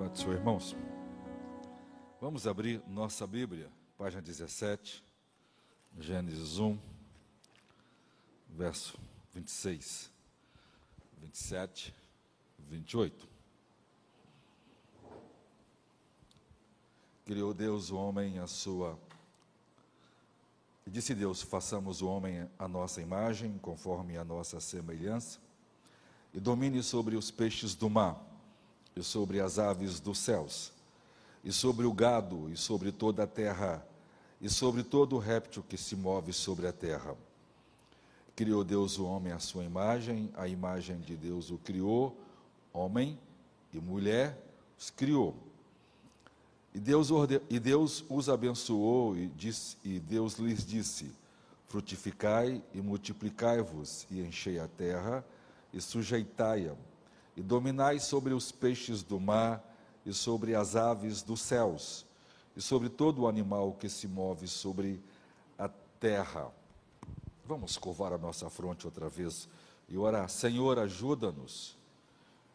Pode ser, irmãos. Vamos abrir nossa Bíblia, página 17, Gênesis 1, verso 26, 27, 28. Criou Deus o homem à sua. E disse Deus: façamos o homem à nossa imagem, conforme a nossa semelhança, e domine sobre os peixes do mar, e sobre as aves dos céus, e sobre o gado, e sobre toda a terra, e sobre todo réptil que se move sobre a terra. Criou Deus o homem à sua imagem, a imagem de Deus o criou, homem e mulher os criou. E Deus, orde... e Deus os abençoou e, disse... e Deus lhes disse: Frutificai e multiplicai-vos, e enchei a terra, e sujeitai-a, e dominai sobre os peixes do mar, e sobre as aves dos céus, e sobre todo o animal que se move sobre a terra. Vamos curvar a nossa fronte outra vez e orar. Senhor, ajuda-nos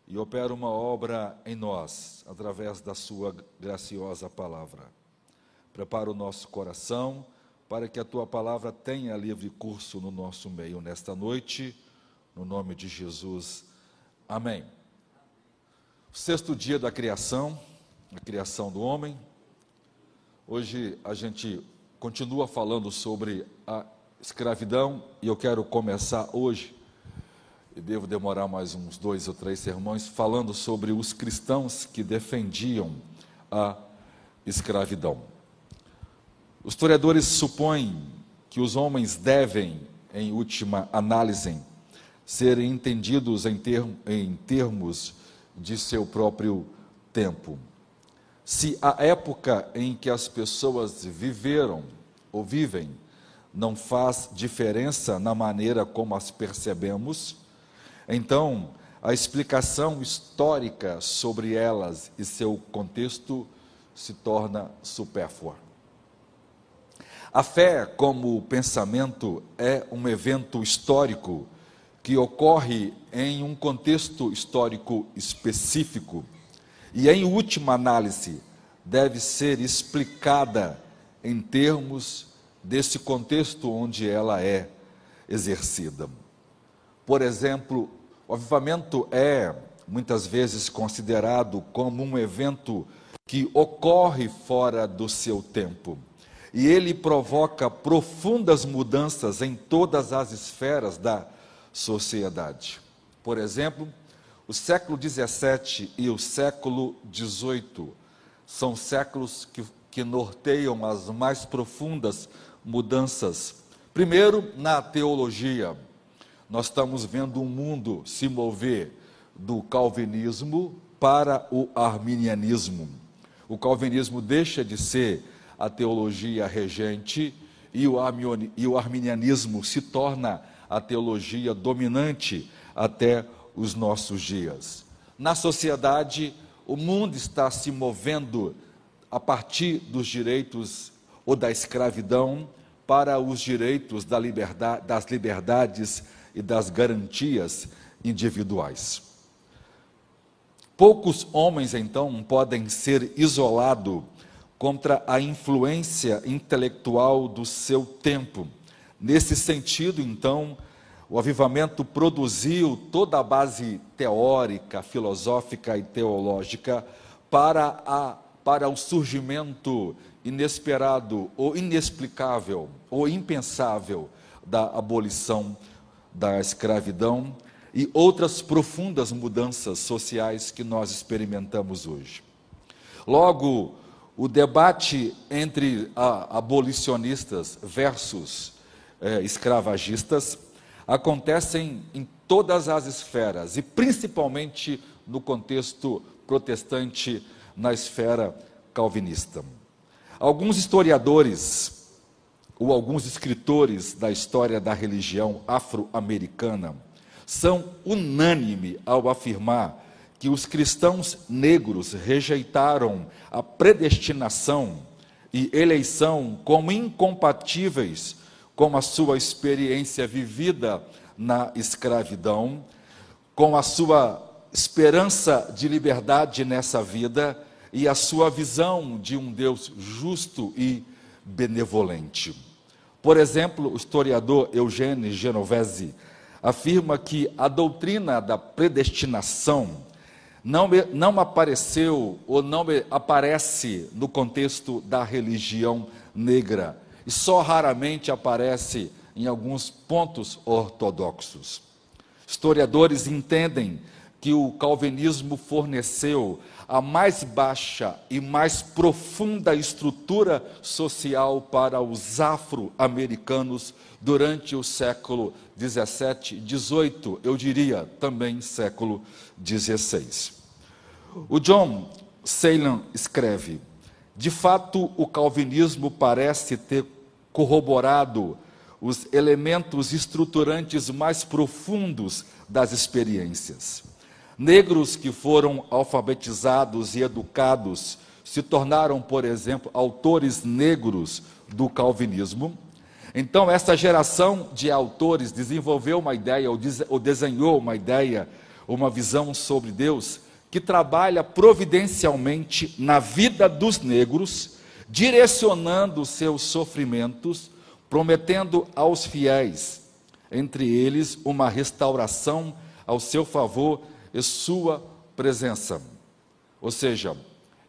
e opera uma obra em nós, através da Sua graciosa palavra. Prepara o nosso coração para que a Tua palavra tenha livre curso no nosso meio nesta noite, no nome de Jesus. Amém. O sexto dia da criação, a criação do homem. Hoje a gente continua falando sobre a escravidão e eu quero começar hoje e devo demorar mais uns dois ou três sermões falando sobre os cristãos que defendiam a escravidão. Os historiadores supõem que os homens devem, em última análise, serem entendidos em, term em termos de seu próprio tempo. Se a época em que as pessoas viveram ou vivem não faz diferença na maneira como as percebemos, então, a explicação histórica sobre elas e seu contexto se torna supérflua. A fé, como pensamento, é um evento histórico que ocorre em um contexto histórico específico e, em última análise, deve ser explicada em termos desse contexto onde ela é exercida. Por exemplo, o avivamento é muitas vezes considerado como um evento que ocorre fora do seu tempo. E ele provoca profundas mudanças em todas as esferas da sociedade. Por exemplo, o século 17 e o século 18 são séculos que, que norteiam as mais profundas mudanças. Primeiro, na teologia nós estamos vendo um mundo se mover do calvinismo para o arminianismo. O calvinismo deixa de ser a teologia regente e o arminianismo se torna a teologia dominante até os nossos dias. Na sociedade, o mundo está se movendo a partir dos direitos ou da escravidão para os direitos da liberdade, das liberdades e das garantias individuais. Poucos homens, então, podem ser isolados contra a influência intelectual do seu tempo. Nesse sentido, então, o avivamento produziu toda a base teórica, filosófica e teológica para, a, para o surgimento inesperado ou inexplicável ou impensável da abolição da escravidão e outras profundas mudanças sociais que nós experimentamos hoje. Logo, o debate entre abolicionistas versus é, escravagistas acontecem em todas as esferas e principalmente no contexto protestante, na esfera calvinista. Alguns historiadores ou alguns escritores da história da religião afro-americana são unânime ao afirmar que os cristãos negros rejeitaram a predestinação e eleição como incompatíveis com a sua experiência vivida na escravidão, com a sua esperança de liberdade nessa vida e a sua visão de um Deus justo e benevolente. Por exemplo, o historiador Eugênio Genovese afirma que a doutrina da predestinação não, não apareceu ou não aparece no contexto da religião negra e só raramente aparece em alguns pontos ortodoxos. Historiadores entendem que o calvinismo forneceu a mais baixa e mais profunda estrutura social para os afro-americanos durante o século 17, 18, eu diria também século 16. O John Salem escreve: de fato, o calvinismo parece ter corroborado os elementos estruturantes mais profundos das experiências. Negros que foram alfabetizados e educados se tornaram, por exemplo, autores negros do calvinismo. Então, essa geração de autores desenvolveu uma ideia, ou, desenhou uma ideia, uma visão sobre Deus, que trabalha providencialmente na vida dos negros, direcionando seus sofrimentos, prometendo aos fiéis, entre eles, uma restauração ao seu favor e sua presença. Ou seja,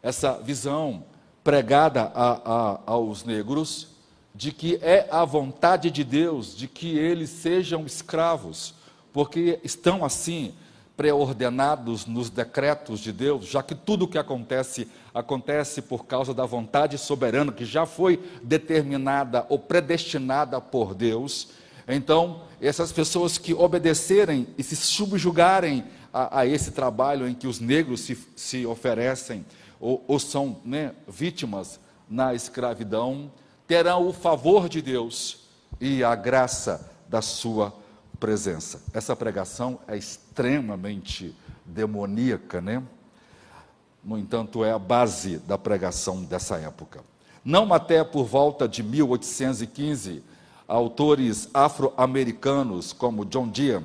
essa visão pregada a, a, aos negros de que é a vontade de Deus de que eles sejam escravos, porque estão assim pré-ordenados nos decretos de Deus, já que tudo o que acontece acontece por causa da vontade soberana que já foi determinada ou predestinada por Deus. Então, essas pessoas que obedecerem e se subjugarem a, a esse trabalho em que os negros se, se oferecem ou, ou são né, vítimas na escravidão, terão o favor de Deus e a graça da sua presença. Essa pregação é extremamente demoníaca, né? No entanto, é a base da pregação dessa época. Não até por volta de 1815, autores afro-americanos como John Deere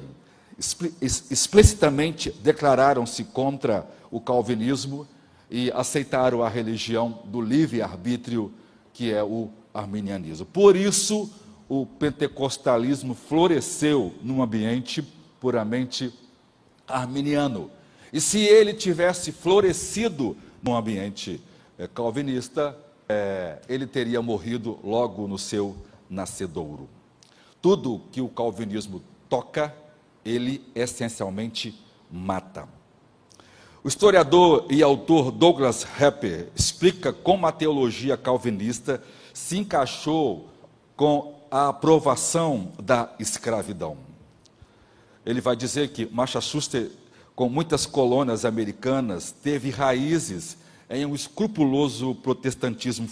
explicitamente declararam-se contra o calvinismo e aceitaram a religião do livre-arbítrio, que é o arminianismo. Por isso, o pentecostalismo floresceu num ambiente puramente arminiano. E se ele tivesse florescido num ambiente é, calvinista, é, ele teria morrido logo no seu nascedouro. Tudo que o calvinismo toca ele essencialmente mata. O historiador e autor Douglas Hepper explica como a teologia calvinista se encaixou com a aprovação da escravidão. Ele vai dizer que Massachusetts, com muitas colônias americanas, teve raízes em um escrupuloso protestantismo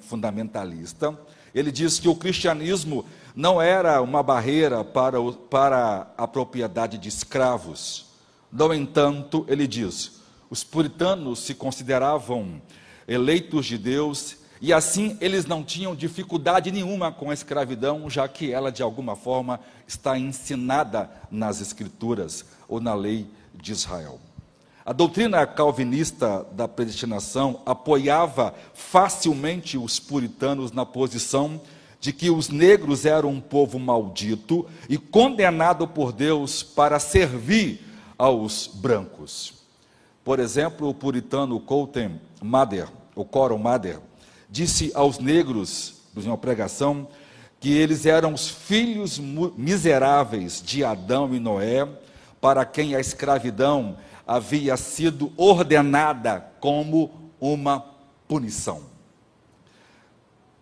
fundamentalista. Ele diz que o cristianismo não era uma barreira para, o, para a propriedade de escravos. No entanto, ele diz: os puritanos se consideravam eleitos de Deus e assim eles não tinham dificuldade nenhuma com a escravidão, já que ela de alguma forma está ensinada nas Escrituras ou na lei de Israel. A doutrina calvinista da predestinação apoiava facilmente os puritanos na posição de que os negros eram um povo maldito e condenado por Deus para servir aos brancos. Por exemplo, o puritano Colton Mather, o Coron Mather, disse aos negros, em uma pregação, que eles eram os filhos miseráveis de Adão e Noé, para quem a escravidão havia sido ordenada como uma punição.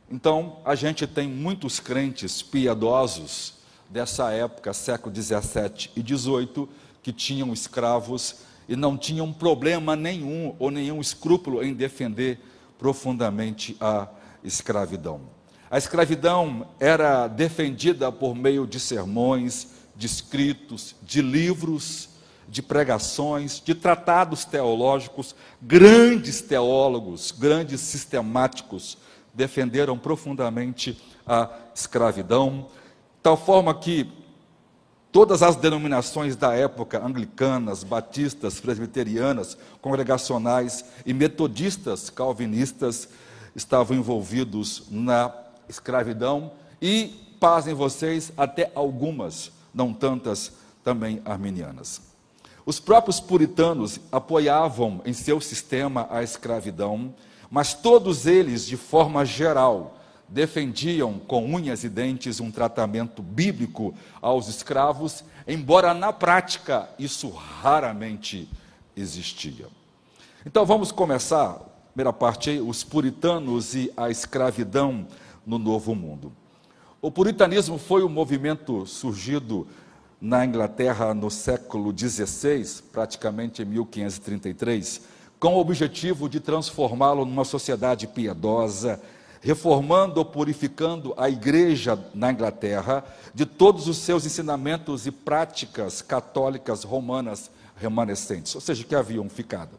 Então, a gente tem muitos crentes piedosos dessa época, século 17 e 18, que tinham escravos e não tinham problema nenhum ou nenhum escrúpulo em defender profundamente a escravidão. A escravidão era defendida por meio de sermões, de escritos, de livros, de pregações, de tratados teológicos, grandes teólogos, grandes sistemáticos defenderam profundamente a escravidão, tal forma que Todas as denominações da época, anglicanas, batistas, presbiterianas, congregacionais e metodistas calvinistas, estavam envolvidos na escravidão e, pasem vocês, até algumas, não tantas, também arminianas. Os próprios puritanos apoiavam em seu sistema a escravidão, mas todos eles, de forma geral, defendiam com unhas e dentes um tratamento bíblico aos escravos, embora na prática isso raramente existia. Então vamos começar, primeira parte os puritanos e a escravidão no Novo Mundo. O puritanismo foi um movimento surgido na Inglaterra no século XVI, praticamente em 1533, com o objetivo de transformá-lo numa sociedade piedosa, reformando ou purificando a igreja na Inglaterra de todos os seus ensinamentos e práticas católicas romanas remanescentes, ou seja, que haviam ficado.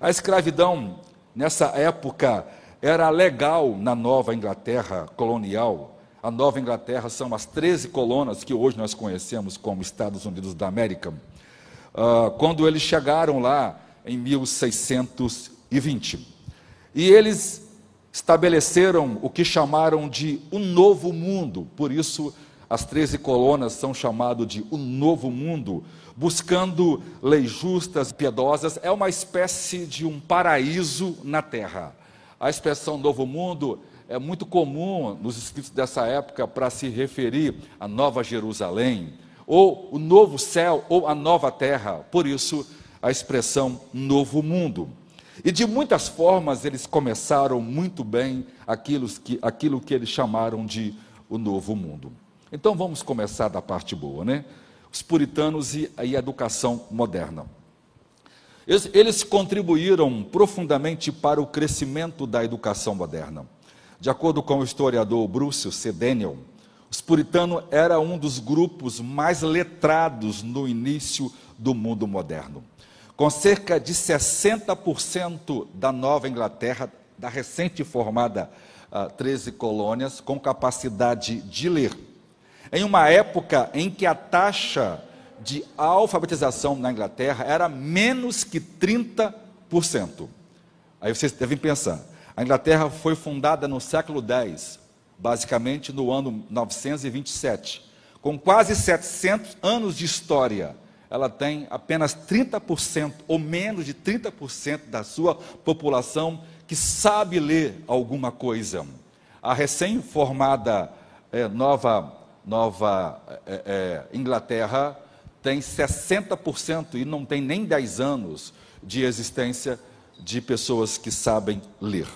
A escravidão, nessa época, era legal na Nova Inglaterra colonial. A Nova Inglaterra são as 13 colonas que hoje nós conhecemos como Estados Unidos da América. Uh, quando eles chegaram lá em 1620. E eles estabeleceram o que chamaram de o um novo mundo, por isso as 13 colunas são chamadas de o um novo mundo, buscando leis justas, piedosas, é uma espécie de um paraíso na terra. A expressão novo mundo é muito comum nos escritos dessa época para se referir à Nova Jerusalém, ou o novo céu, ou a nova terra, por isso a expressão novo mundo. E de muitas formas eles começaram muito bem aquilo que, aquilo que eles chamaram de o novo mundo. Então vamos começar da parte boa, né? Os puritanos e a educação moderna. Eles, eles contribuíram profundamente para o crescimento da educação moderna. De acordo com o historiador Bruce C. Daniel, os puritanos era um dos grupos mais letrados no início do mundo moderno com cerca de 60% da Nova Inglaterra, da recente formada uh, 13 colônias, com capacidade de ler. Em uma época em que a taxa de alfabetização na Inglaterra era menos que 30%. Aí vocês devem pensar, a Inglaterra foi fundada no século X, basicamente no ano 927, com quase 700 anos de história ela tem apenas 30% ou menos de 30% da sua população que sabe ler alguma coisa. A recém-formada é, Nova, Nova é, é, Inglaterra tem 60% e não tem nem 10 anos de existência de pessoas que sabem ler.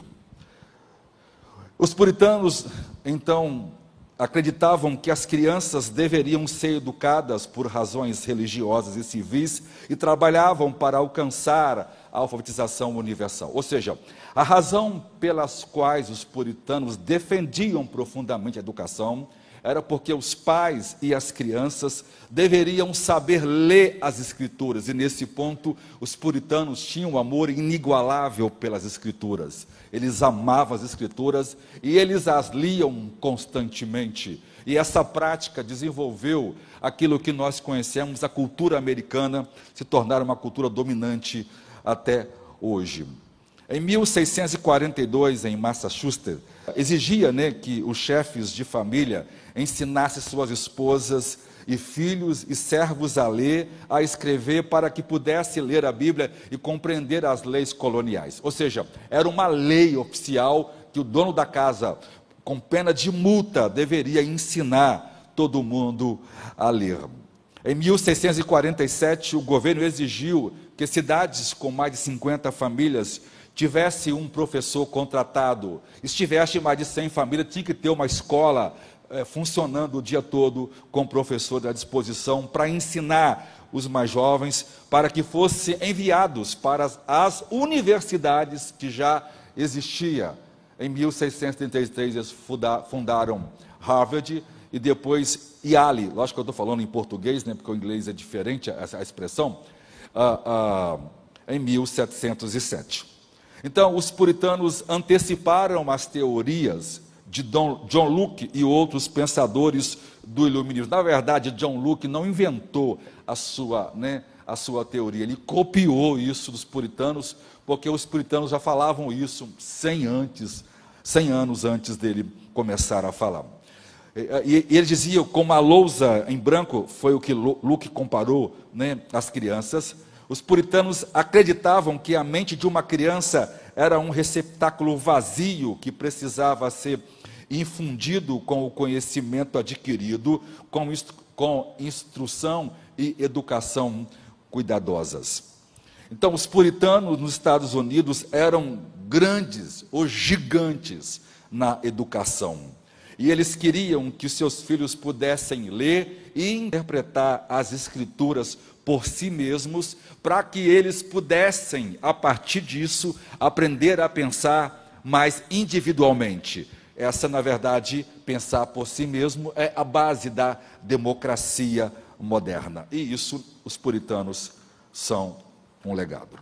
Os puritanos, então, acreditavam que as crianças deveriam ser educadas por razões religiosas e civis e trabalhavam para alcançar a alfabetização universal. Ou seja, a razão pelas quais os puritanos defendiam profundamente a educação era porque os pais e as crianças deveriam saber ler as escrituras, e nesse ponto os puritanos tinham um amor inigualável pelas escrituras. Eles amavam as escrituras e eles as liam constantemente. E essa prática desenvolveu aquilo que nós conhecemos, a cultura americana, se tornar uma cultura dominante até hoje. Em 1642, em Massachusetts, exigia né, que os chefes de família ensinassem suas esposas e filhos e servos a ler, a escrever, para que pudesse ler a Bíblia e compreender as leis coloniais. Ou seja, era uma lei oficial que o dono da casa, com pena de multa, deveria ensinar todo mundo a ler. Em 1647, o governo exigiu que cidades com mais de 50 famílias tivesse um professor contratado, estivesse mais de 100 famílias, tinha que ter uma escola é, funcionando o dia todo com professor à disposição para ensinar os mais jovens, para que fossem enviados para as, as universidades que já existia. Em 1633 eles fundaram Harvard e depois Yale. Lógico que eu estou falando em português, né, porque o inglês é diferente a, a expressão. Uh, uh, em 1707. Então, os puritanos anteciparam as teorias de John Locke e outros pensadores do iluminismo. Na verdade, John Locke não inventou a sua, né, a sua teoria, ele copiou isso dos puritanos, porque os puritanos já falavam isso 100 antes, 100 anos antes dele começar a falar. E, ele dizia, como a lousa em branco, foi o que Luke comparou né, às crianças, os puritanos acreditavam que a mente de uma criança era um receptáculo vazio que precisava ser infundido com o conhecimento adquirido, com, instru com instrução e educação cuidadosas. Então, os puritanos nos Estados Unidos eram grandes ou gigantes na educação. E eles queriam que seus filhos pudessem ler e interpretar as escrituras por si mesmos, para que eles pudessem, a partir disso, aprender a pensar mais individualmente. Essa, na verdade, pensar por si mesmo é a base da democracia moderna. E isso os puritanos são um legado.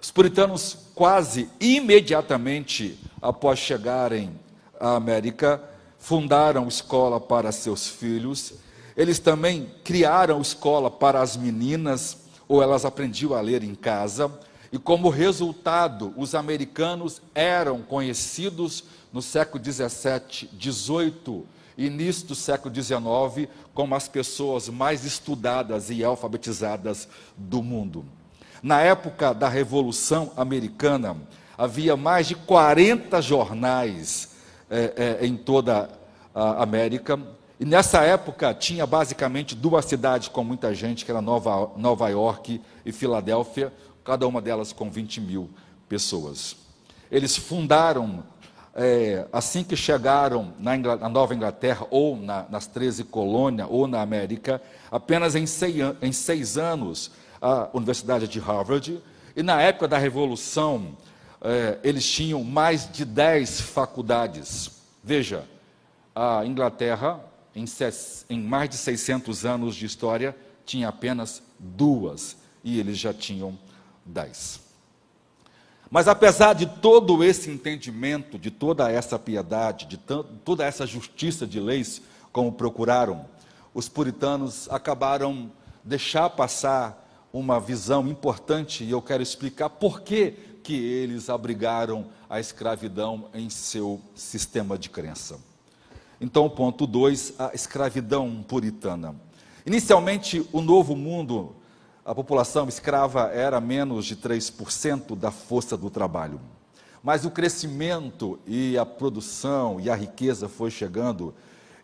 Os puritanos, quase imediatamente após chegarem à América, fundaram escola para seus filhos eles também criaram escola para as meninas, ou elas aprendiam a ler em casa, e como resultado, os americanos eram conhecidos no século 17, 18 início do século 19 como as pessoas mais estudadas e alfabetizadas do mundo. Na época da Revolução Americana, havia mais de 40 jornais é, é, em toda a América, e nessa época tinha basicamente duas cidades com muita gente, que era Nova, Nova York e Filadélfia, cada uma delas com 20 mil pessoas. Eles fundaram, é, assim que chegaram na, na Nova Inglaterra, ou na, nas 13 colônias, ou na América, apenas em seis, em seis anos, a Universidade de Harvard, e na época da Revolução, é, eles tinham mais de 10 faculdades. Veja, a Inglaterra em, em mais de 600 anos de história, tinha apenas duas, e eles já tinham dez. Mas apesar de todo esse entendimento, de toda essa piedade, de toda essa justiça de leis, como procuraram, os puritanos acabaram deixar passar uma visão importante, e eu quero explicar por que, que eles abrigaram a escravidão em seu sistema de crença. Então, ponto 2, a escravidão puritana. Inicialmente, o novo mundo, a população escrava era menos de 3% da força do trabalho. Mas o crescimento e a produção e a riqueza foi chegando,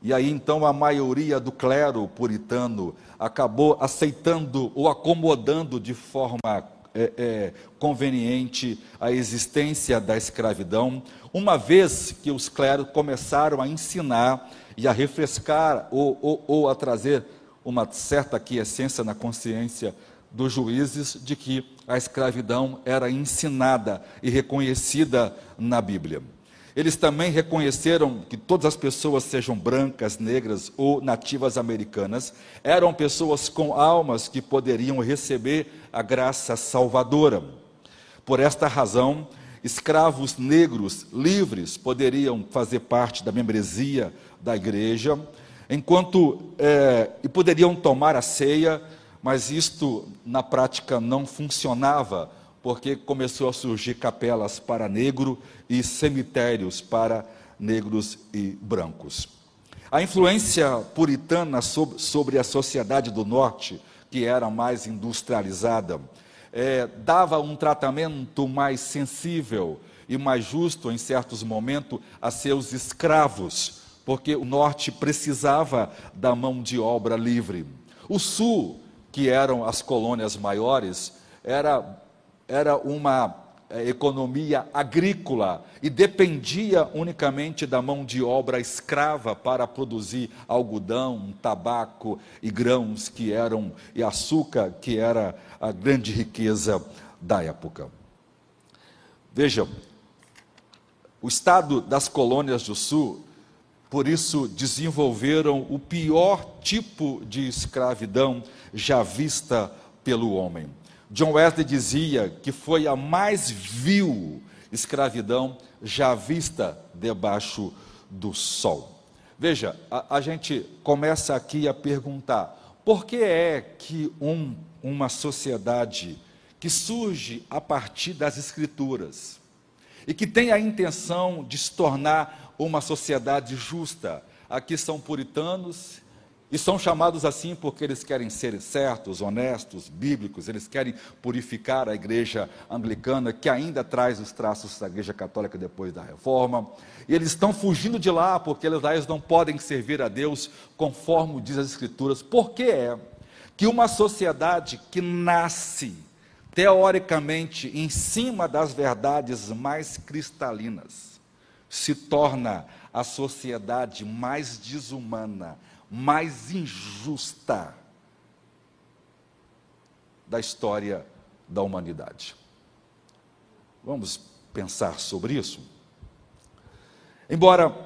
e aí então a maioria do clero puritano acabou aceitando ou acomodando de forma é, é, conveniente a existência da escravidão, uma vez que os clérigos começaram a ensinar e a refrescar ou, ou, ou a trazer uma certa aquiescência na consciência dos juízes de que a escravidão era ensinada e reconhecida na Bíblia. Eles também reconheceram que todas as pessoas, sejam brancas, negras ou nativas americanas, eram pessoas com almas que poderiam receber a graça salvadora. Por esta razão, escravos negros livres poderiam fazer parte da membresia da igreja, enquanto é, e poderiam tomar a ceia, mas isto na prática não funcionava, porque começou a surgir capelas para negro e cemitérios para negros e brancos. A influência puritana sobre, sobre a sociedade do norte, que era mais industrializada, é, dava um tratamento mais sensível e mais justo em certos momentos a seus escravos, porque o norte precisava da mão de obra livre. O sul, que eram as colônias maiores, era, era uma economia agrícola e dependia unicamente da mão de obra escrava para produzir algodão, tabaco e grãos que eram e açúcar que era a grande riqueza da época. Vejam, o estado das colônias do sul, por isso desenvolveram o pior tipo de escravidão já vista pelo homem John Wesley dizia que foi a mais vil escravidão já vista debaixo do sol. Veja, a, a gente começa aqui a perguntar: por que é que um, uma sociedade que surge a partir das Escrituras e que tem a intenção de se tornar uma sociedade justa, aqui são puritanos e são chamados assim porque eles querem ser certos, honestos, bíblicos, eles querem purificar a igreja anglicana, que ainda traz os traços da igreja católica depois da reforma. E eles estão fugindo de lá porque eles, não podem servir a Deus conforme diz as Escrituras. Por que é que uma sociedade que nasce teoricamente em cima das verdades mais cristalinas se torna a sociedade mais desumana, mais injusta da história da humanidade. Vamos pensar sobre isso? Embora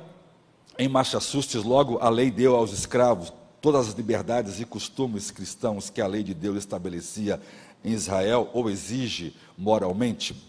em Massachusetts logo a lei deu aos escravos todas as liberdades e costumes cristãos que a lei de Deus estabelecia em Israel ou exige moralmente,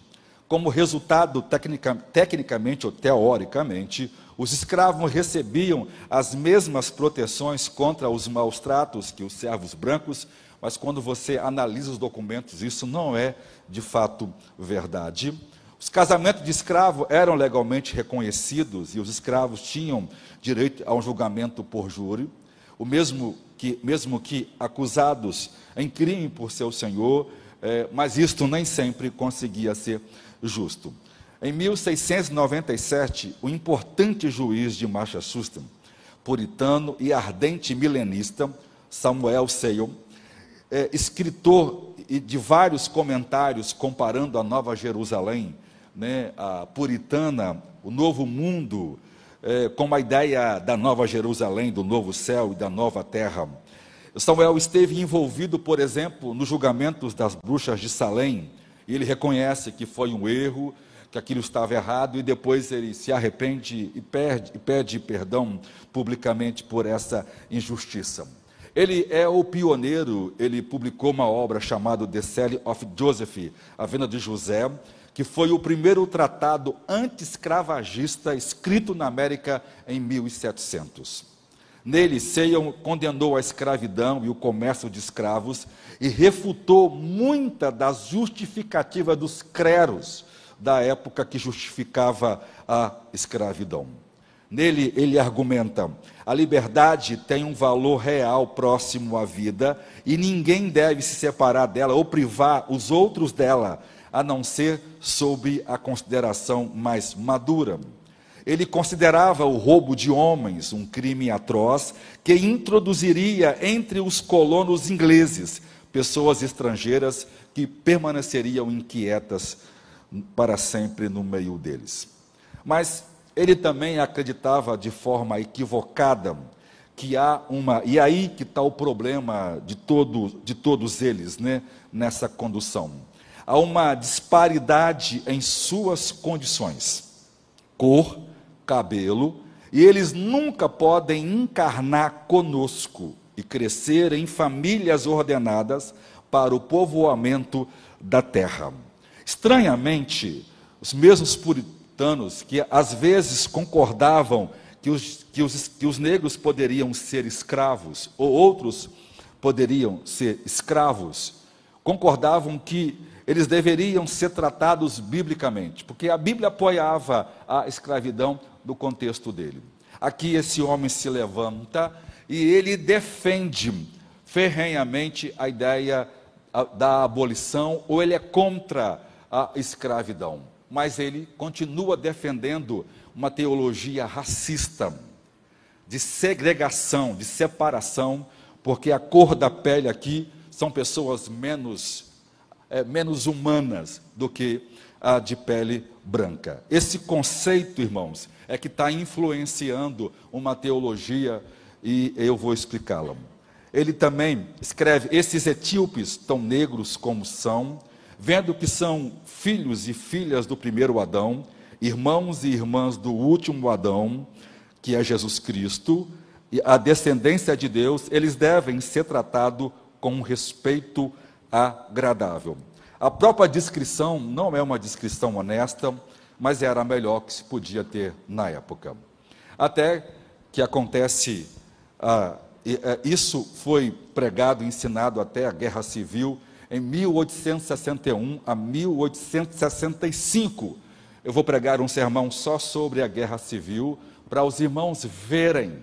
como resultado, tecnica, tecnicamente ou teoricamente, os escravos recebiam as mesmas proteções contra os maus tratos que os servos brancos, mas quando você analisa os documentos, isso não é de fato verdade. Os casamentos de escravo eram legalmente reconhecidos e os escravos tinham direito a um julgamento por júri, o mesmo que, mesmo que acusados em crime por seu senhor, é, mas isto nem sempre conseguia ser justo. Em 1697, o importante juiz de Massachusetts, puritano e ardente milenista, Samuel Sale, é, escritor de vários comentários comparando a Nova Jerusalém, né, a puritana, o novo mundo, é, com a ideia da Nova Jerusalém, do novo céu e da nova terra. Samuel esteve envolvido, por exemplo, nos julgamentos das bruxas de Salém, e ele reconhece que foi um erro, que aquilo estava errado e depois ele se arrepende e pede, e pede perdão publicamente por essa injustiça. Ele é o pioneiro, ele publicou uma obra chamada The Cell of Joseph, A Venda de José, que foi o primeiro tratado anti-escravagista escrito na América em 1700. Nele, Seion condenou a escravidão e o comércio de escravos e refutou muita das justificativas dos cleros da época que justificava a escravidão. Nele, ele argumenta: a liberdade tem um valor real próximo à vida e ninguém deve se separar dela ou privar os outros dela, a não ser sob a consideração mais madura. Ele considerava o roubo de homens um crime atroz que introduziria entre os colonos ingleses pessoas estrangeiras que permaneceriam inquietas para sempre no meio deles. Mas ele também acreditava de forma equivocada que há uma e aí que está o problema de todo de todos eles, né, nessa condução. Há uma disparidade em suas condições, cor, cabelo, e eles nunca podem encarnar conosco e crescer em famílias ordenadas para o povoamento da terra. Estranhamente, os mesmos puritanos que às vezes concordavam que os, que os, que os negros poderiam ser escravos, ou outros poderiam ser escravos, concordavam que eles deveriam ser tratados biblicamente, porque a Bíblia apoiava a escravidão no contexto dele. Aqui esse homem se levanta e ele defende ferrenhamente a ideia da abolição, ou ele é contra a escravidão, mas ele continua defendendo uma teologia racista, de segregação, de separação, porque a cor da pele aqui são pessoas menos, é, menos humanas do que a de pele branca. Esse conceito, irmãos, é que está influenciando uma teologia e eu vou explicá-la. Ele também escreve: esses etíopes, tão negros como são, vendo que são filhos e filhas do primeiro Adão, irmãos e irmãs do último Adão, que é Jesus Cristo, e a descendência de Deus, eles devem ser tratados com respeito agradável. A própria descrição não é uma descrição honesta, mas era a melhor que se podia ter na época. Até que acontece, ah, é, isso foi pregado ensinado até a Guerra Civil em 1861 a 1865. Eu vou pregar um sermão só sobre a Guerra Civil para os irmãos verem,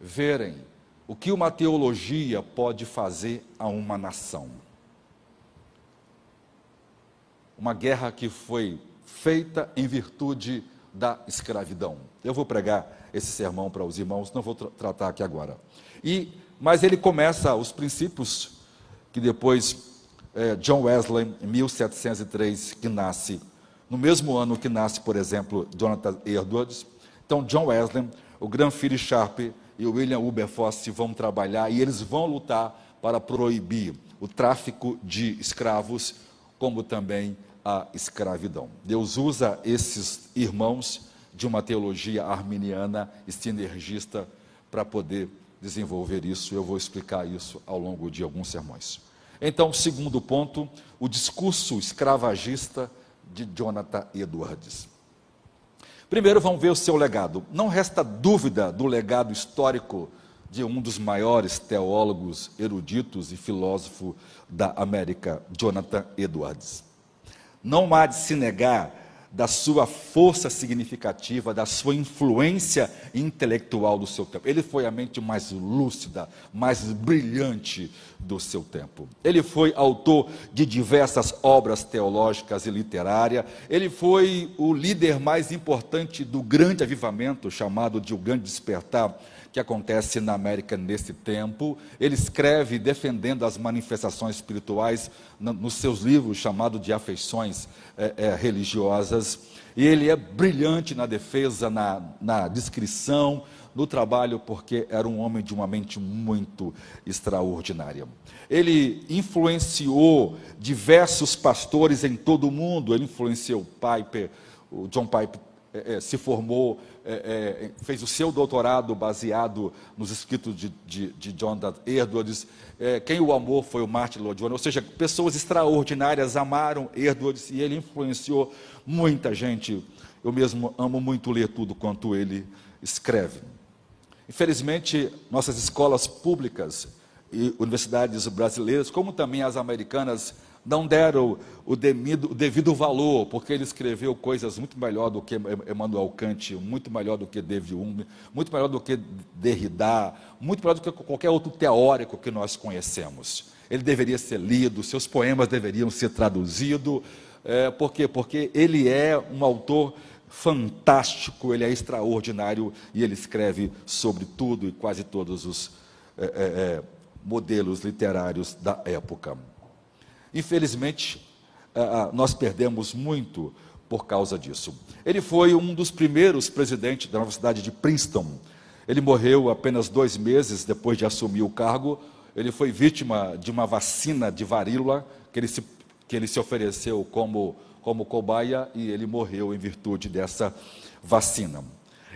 verem o que uma teologia pode fazer a uma nação. Uma guerra que foi feita em virtude da escravidão. Eu vou pregar esse sermão para os irmãos, não vou tra tratar aqui agora. E, mas ele começa os princípios que depois é, John Wesley, em 1703, que nasce, no mesmo ano que nasce, por exemplo, Jonathan Edwards. Então, John Wesley, o Granville Sharp e o William Wilberforce vão trabalhar e eles vão lutar para proibir o tráfico de escravos, como também a escravidão. Deus usa esses irmãos de uma teologia arminiana e sinergista para poder desenvolver isso. Eu vou explicar isso ao longo de alguns sermões. Então, segundo ponto, o discurso escravagista de Jonathan Edwards. Primeiro, vamos ver o seu legado. Não resta dúvida do legado histórico de um dos maiores teólogos, eruditos e filósofos da América, Jonathan Edwards. Não há de se negar da sua força significativa, da sua influência intelectual do seu tempo. Ele foi a mente mais lúcida, mais brilhante do seu tempo. Ele foi autor de diversas obras teológicas e literárias. Ele foi o líder mais importante do grande avivamento, chamado de o Grande Despertar, que acontece na América nesse tempo. Ele escreve defendendo as manifestações espirituais nos seus livros, chamado de Afeições é, é, Religiosas. E ele é brilhante na defesa, na, na descrição, no trabalho, porque era um homem de uma mente muito extraordinária. Ele influenciou diversos pastores em todo o mundo. Ele influenciou Piper, o John Piper é, é, se formou, é, é, fez o seu doutorado baseado nos escritos de, de, de John Edwards. É, quem o amou foi o Martin Lloyd Jones, ou seja, pessoas extraordinárias amaram Edwards e ele influenciou muita gente. Eu mesmo amo muito ler tudo quanto ele escreve. Infelizmente, nossas escolas públicas e universidades brasileiras, como também as americanas, não deram o devido, o devido valor, porque ele escreveu coisas muito melhor do que Emmanuel Kant, muito melhor do que David Hume, muito melhor do que Derrida, muito melhor do que qualquer outro teórico que nós conhecemos. Ele deveria ser lido, seus poemas deveriam ser traduzidos. É, por quê? Porque ele é um autor fantástico, ele é extraordinário e ele escreve sobre tudo e quase todos os é, é, é modelos literários da época. Infelizmente, nós perdemos muito por causa disso. Ele foi um dos primeiros presidentes da Universidade de Princeton. Ele morreu apenas dois meses depois de assumir o cargo. Ele foi vítima de uma vacina de varíola que ele se, que ele se ofereceu como, como cobaia e ele morreu em virtude dessa vacina.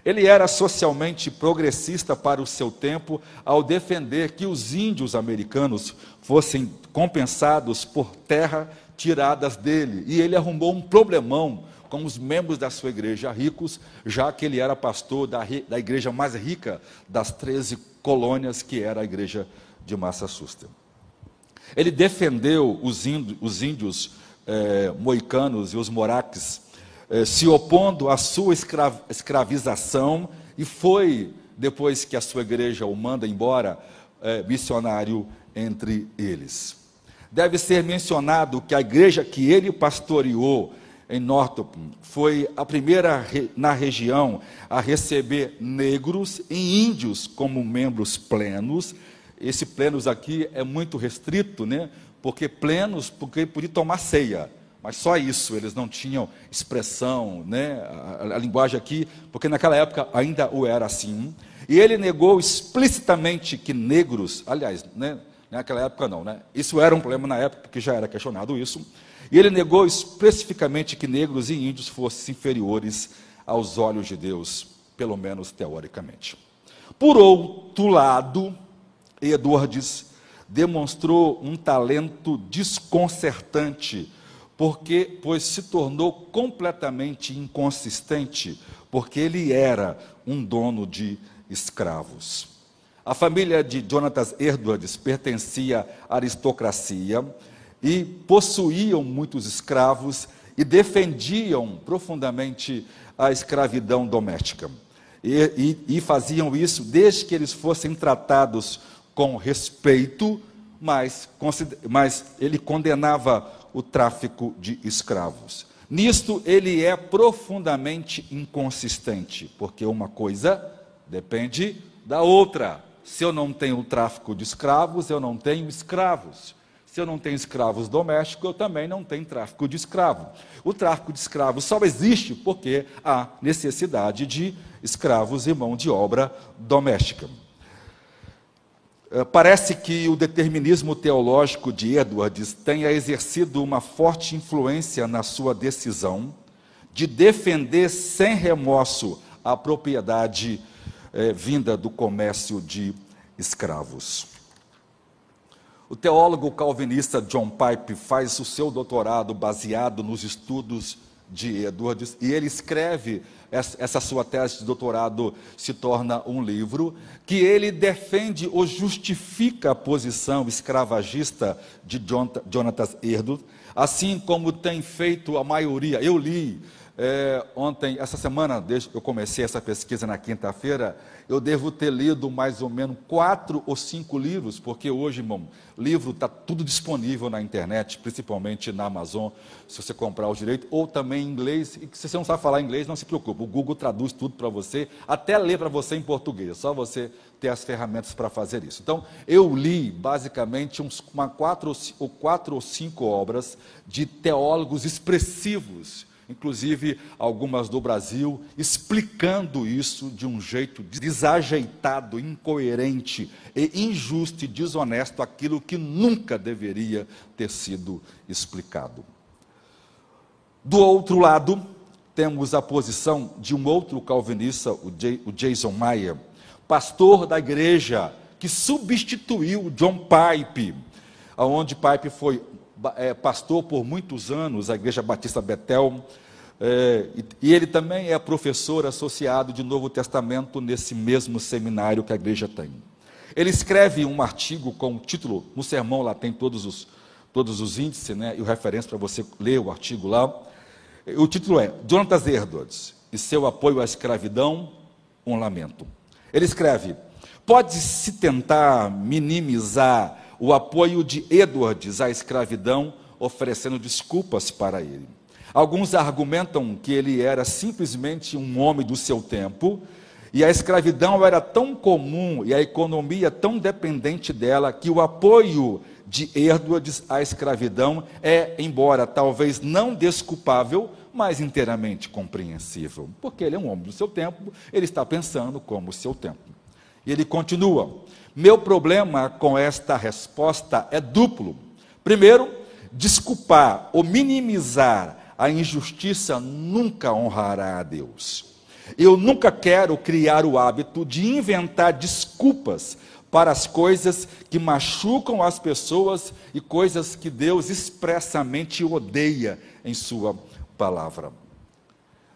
Ele era socialmente progressista para o seu tempo ao defender que os índios americanos fossem compensados por terra tiradas dele. E ele arrumou um problemão com os membros da sua igreja ricos, já que ele era pastor da, da igreja mais rica das 13 colônias, que era a igreja de Massachusetts. Ele defendeu os índios, os índios eh, moicanos e os moraques se opondo à sua escravização e foi, depois que a sua igreja o manda embora, eh, missionário entre eles. Deve ser mencionado que a igreja que ele pastoreou em Northrop foi a primeira na região a receber negros e índios como membros plenos. Esse plenos aqui é muito restrito, né? Porque plenos, porque podia tomar ceia mas só isso, eles não tinham expressão, né? a, a, linguagem aqui, porque naquela época ainda o era assim. E ele negou explicitamente que negros, aliás, né? naquela época não, né? isso era um problema na época, porque já era questionado isso. E ele negou especificamente que negros e índios fossem inferiores aos olhos de Deus, pelo menos teoricamente. Por outro lado, Edwards demonstrou um talento desconcertante porque pois se tornou completamente inconsistente, porque ele era um dono de escravos. A família de Jonatas Edwards pertencia à aristocracia e possuíam muitos escravos e defendiam profundamente a escravidão doméstica. E, e, e, faziam isso desde que eles fossem tratados com respeito, mas, mas ele condenava o tráfico de escravos. Nisto ele é profundamente inconsistente, porque uma coisa depende da outra. Se eu não tenho tráfico de escravos, eu não tenho escravos. Se eu não tenho escravos domésticos, eu também não tenho tráfico de escravo. O tráfico de escravos só existe porque há necessidade de escravos e mão de obra doméstica. Eh, parece que o determinismo teológico de Edwards tenha exercido uma forte influência na sua decisão de defender sem remorso a propriedade é, vinda do comércio de escravos. O teólogo calvinista John Pipe faz o seu doutorado baseado nos estudos de Edwards e ele escreve essa sua tese de doutorado se torna um livro que ele defende ou justifica a posição escravagista de Jonathan Edwards, assim como tem feito a maioria. Eu li é, ontem, essa semana, desde eu comecei essa pesquisa na quinta-feira, eu devo ter lido mais ou menos quatro ou cinco livros, porque hoje, irmão, livro está tudo disponível na internet, principalmente na Amazon, se você comprar o direito, ou também em inglês. E se você não sabe falar inglês, não se preocupe, o Google traduz tudo para você, até lê para você em português, só você ter as ferramentas para fazer isso. Então, eu li basicamente uns, uma quatro, ou quatro ou cinco obras de teólogos expressivos inclusive algumas do Brasil, explicando isso de um jeito desajeitado, incoerente e injusto e desonesto, aquilo que nunca deveria ter sido explicado. Do outro lado, temos a posição de um outro calvinista, o Jason Mayer, pastor da igreja que substituiu John Pipe, aonde Pipe foi é, pastor por muitos anos, a Igreja Batista Betel, é, e ele também é professor associado de Novo Testamento nesse mesmo seminário que a igreja tem. Ele escreve um artigo com o título, no sermão lá tem todos os, todos os índices né, e o referência para você ler o artigo lá. O título é Jonathan Edwards e seu apoio à escravidão, um lamento. Ele escreve: pode-se tentar minimizar o apoio de Edwards à escravidão, oferecendo desculpas para ele. Alguns argumentam que ele era simplesmente um homem do seu tempo, e a escravidão era tão comum e a economia tão dependente dela que o apoio de Edwards à escravidão é, embora talvez não desculpável, mas inteiramente compreensível, porque ele é um homem do seu tempo, ele está pensando como o seu tempo. E ele continua: meu problema com esta resposta é duplo. Primeiro, desculpar ou minimizar a injustiça nunca honrará a Deus. Eu nunca quero criar o hábito de inventar desculpas para as coisas que machucam as pessoas e coisas que Deus expressamente odeia em Sua palavra.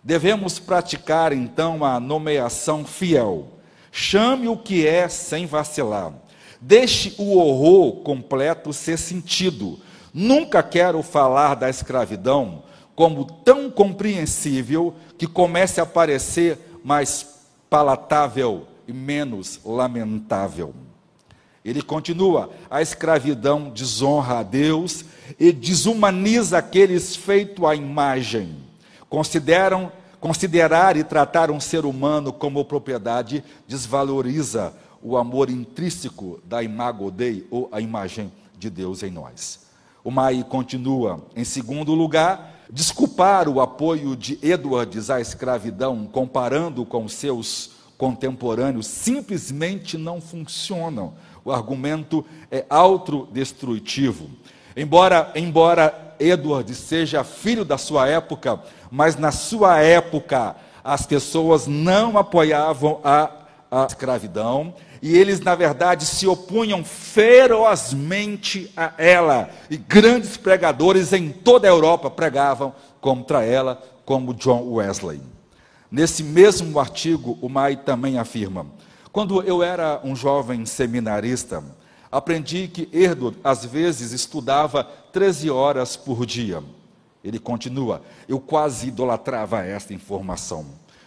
Devemos praticar então a nomeação fiel Chame o que é sem vacilar. Deixe o horror completo ser sentido. Nunca quero falar da escravidão como tão compreensível que comece a parecer mais palatável e menos lamentável. Ele continua: a escravidão desonra a Deus e desumaniza aqueles feitos à imagem. Consideram Considerar e tratar um ser humano como propriedade desvaloriza o amor intrínseco da imago Dei, ou a imagem de Deus em nós. O Mai continua, em segundo lugar, desculpar o apoio de Edwards à escravidão, comparando com seus contemporâneos, simplesmente não funcionam. O argumento é autodestrutivo. Embora, embora Edward seja filho da sua época, mas na sua época as pessoas não apoiavam a, a escravidão e eles, na verdade, se opunham ferozmente a ela. E grandes pregadores em toda a Europa pregavam contra ela, como John Wesley. Nesse mesmo artigo, o Mai também afirma: Quando eu era um jovem seminarista, aprendi que Erdo às vezes estudava 13 horas por dia. Ele continua, eu quase idolatrava esta informação.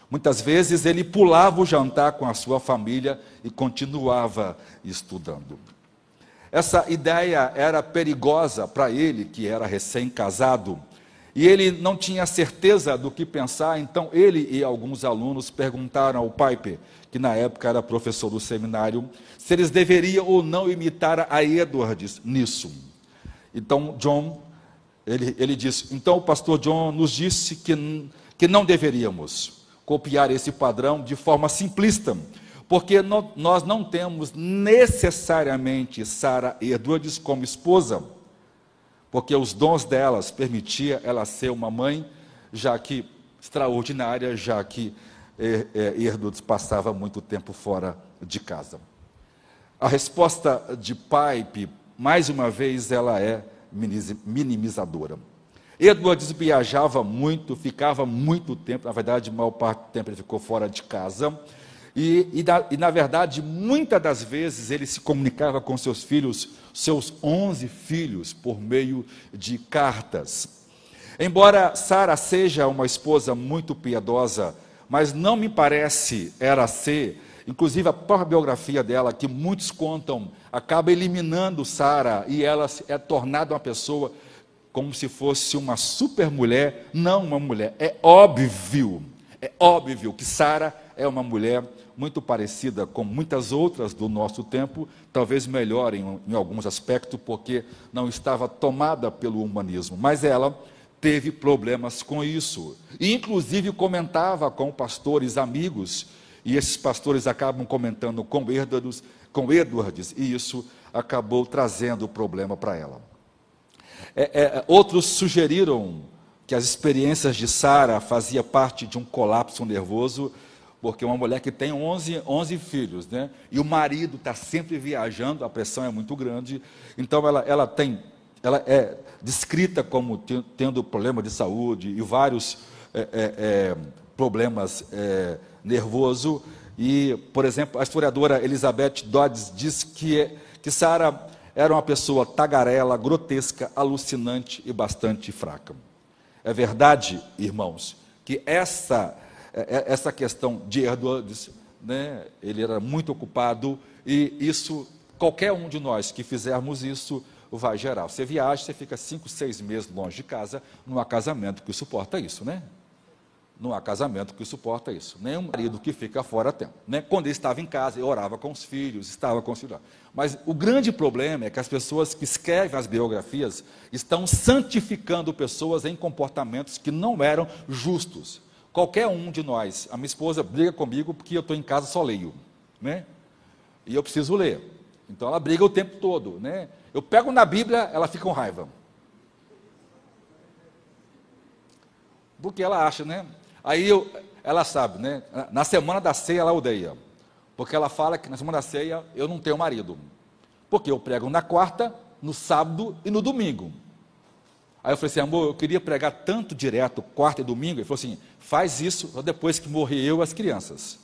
Muitas vezes ele pulava o jantar com a sua família e continuava estudando. Essa ideia era perigosa para ele, que era recém-casado, e ele não tinha certeza do que pensar, então ele e alguns alunos perguntaram ao Piper, que na época era professor do seminário, se eles deveriam ou não imitar a Edwards nisso. Então John, ele, ele disse, então o pastor John nos disse que, que não deveríamos copiar esse padrão de forma simplista, porque nós não temos necessariamente Sara Edwards como esposa, porque os dons delas permitia ela ser uma mãe, já que extraordinária, já que é, é, Edwards passava muito tempo fora de casa. A resposta de Pipe, mais uma vez, ela é minimizadora. Edwards viajava muito, ficava muito tempo, na verdade, maior parte do tempo ele ficou fora de casa. E, e, da, e, na verdade, muitas das vezes ele se comunicava com seus filhos, seus 11 filhos, por meio de cartas. Embora Sara seja uma esposa muito piedosa, mas não me parece era ser, inclusive a própria biografia dela, que muitos contam, acaba eliminando Sara e ela é tornada uma pessoa como se fosse uma super mulher, não uma mulher. É óbvio, é óbvio que Sara é uma mulher muito parecida com muitas outras do nosso tempo, talvez melhor em, em, alguns aspectos, porque não estava tomada pelo humanismo, mas ela teve problemas com isso. E, inclusive, comentava com pastores amigos, e esses pastores acabam comentando com Edwards, com Edwards e isso acabou trazendo problema para ela. É, é, outros sugeriram que as experiências de Sara fazia parte de um colapso nervoso, porque uma mulher que tem 11, 11 filhos, né? e o marido está sempre viajando, a pressão é muito grande, então ela, ela tem, ela é descrita como tendo problema de saúde e vários é, é, é problemas é, nervoso. E, por exemplo, a historiadora Elizabeth Dodds diz que, que Sara era uma pessoa tagarela, grotesca, alucinante e bastante fraca. É verdade, irmãos, que essa, é, é, essa questão de Edwards, né, ele era muito ocupado e isso, qualquer um de nós que fizermos isso, vai gerar. Você viaja, você fica cinco, seis meses longe de casa, num casamento que suporta isso, né? Não há casamento que suporta isso. Nem um marido que fica fora tempo. Né? Quando ele estava em casa, ele orava com os filhos, estava com os filhos. Mas o grande problema é que as pessoas que escrevem as biografias estão santificando pessoas em comportamentos que não eram justos. Qualquer um de nós, a minha esposa briga comigo porque eu estou em casa só leio. Né? E eu preciso ler. Então ela briga o tempo todo. Né? Eu pego na Bíblia, ela fica com raiva. Porque ela acha, né? Aí eu, ela sabe, né? Na semana da ceia ela odeia. Porque ela fala que na semana da ceia eu não tenho marido. Porque eu prego na quarta, no sábado e no domingo. Aí eu falei assim, amor, eu queria pregar tanto direto, quarta e domingo. Ele falou assim, faz isso só depois que morrer eu e as crianças.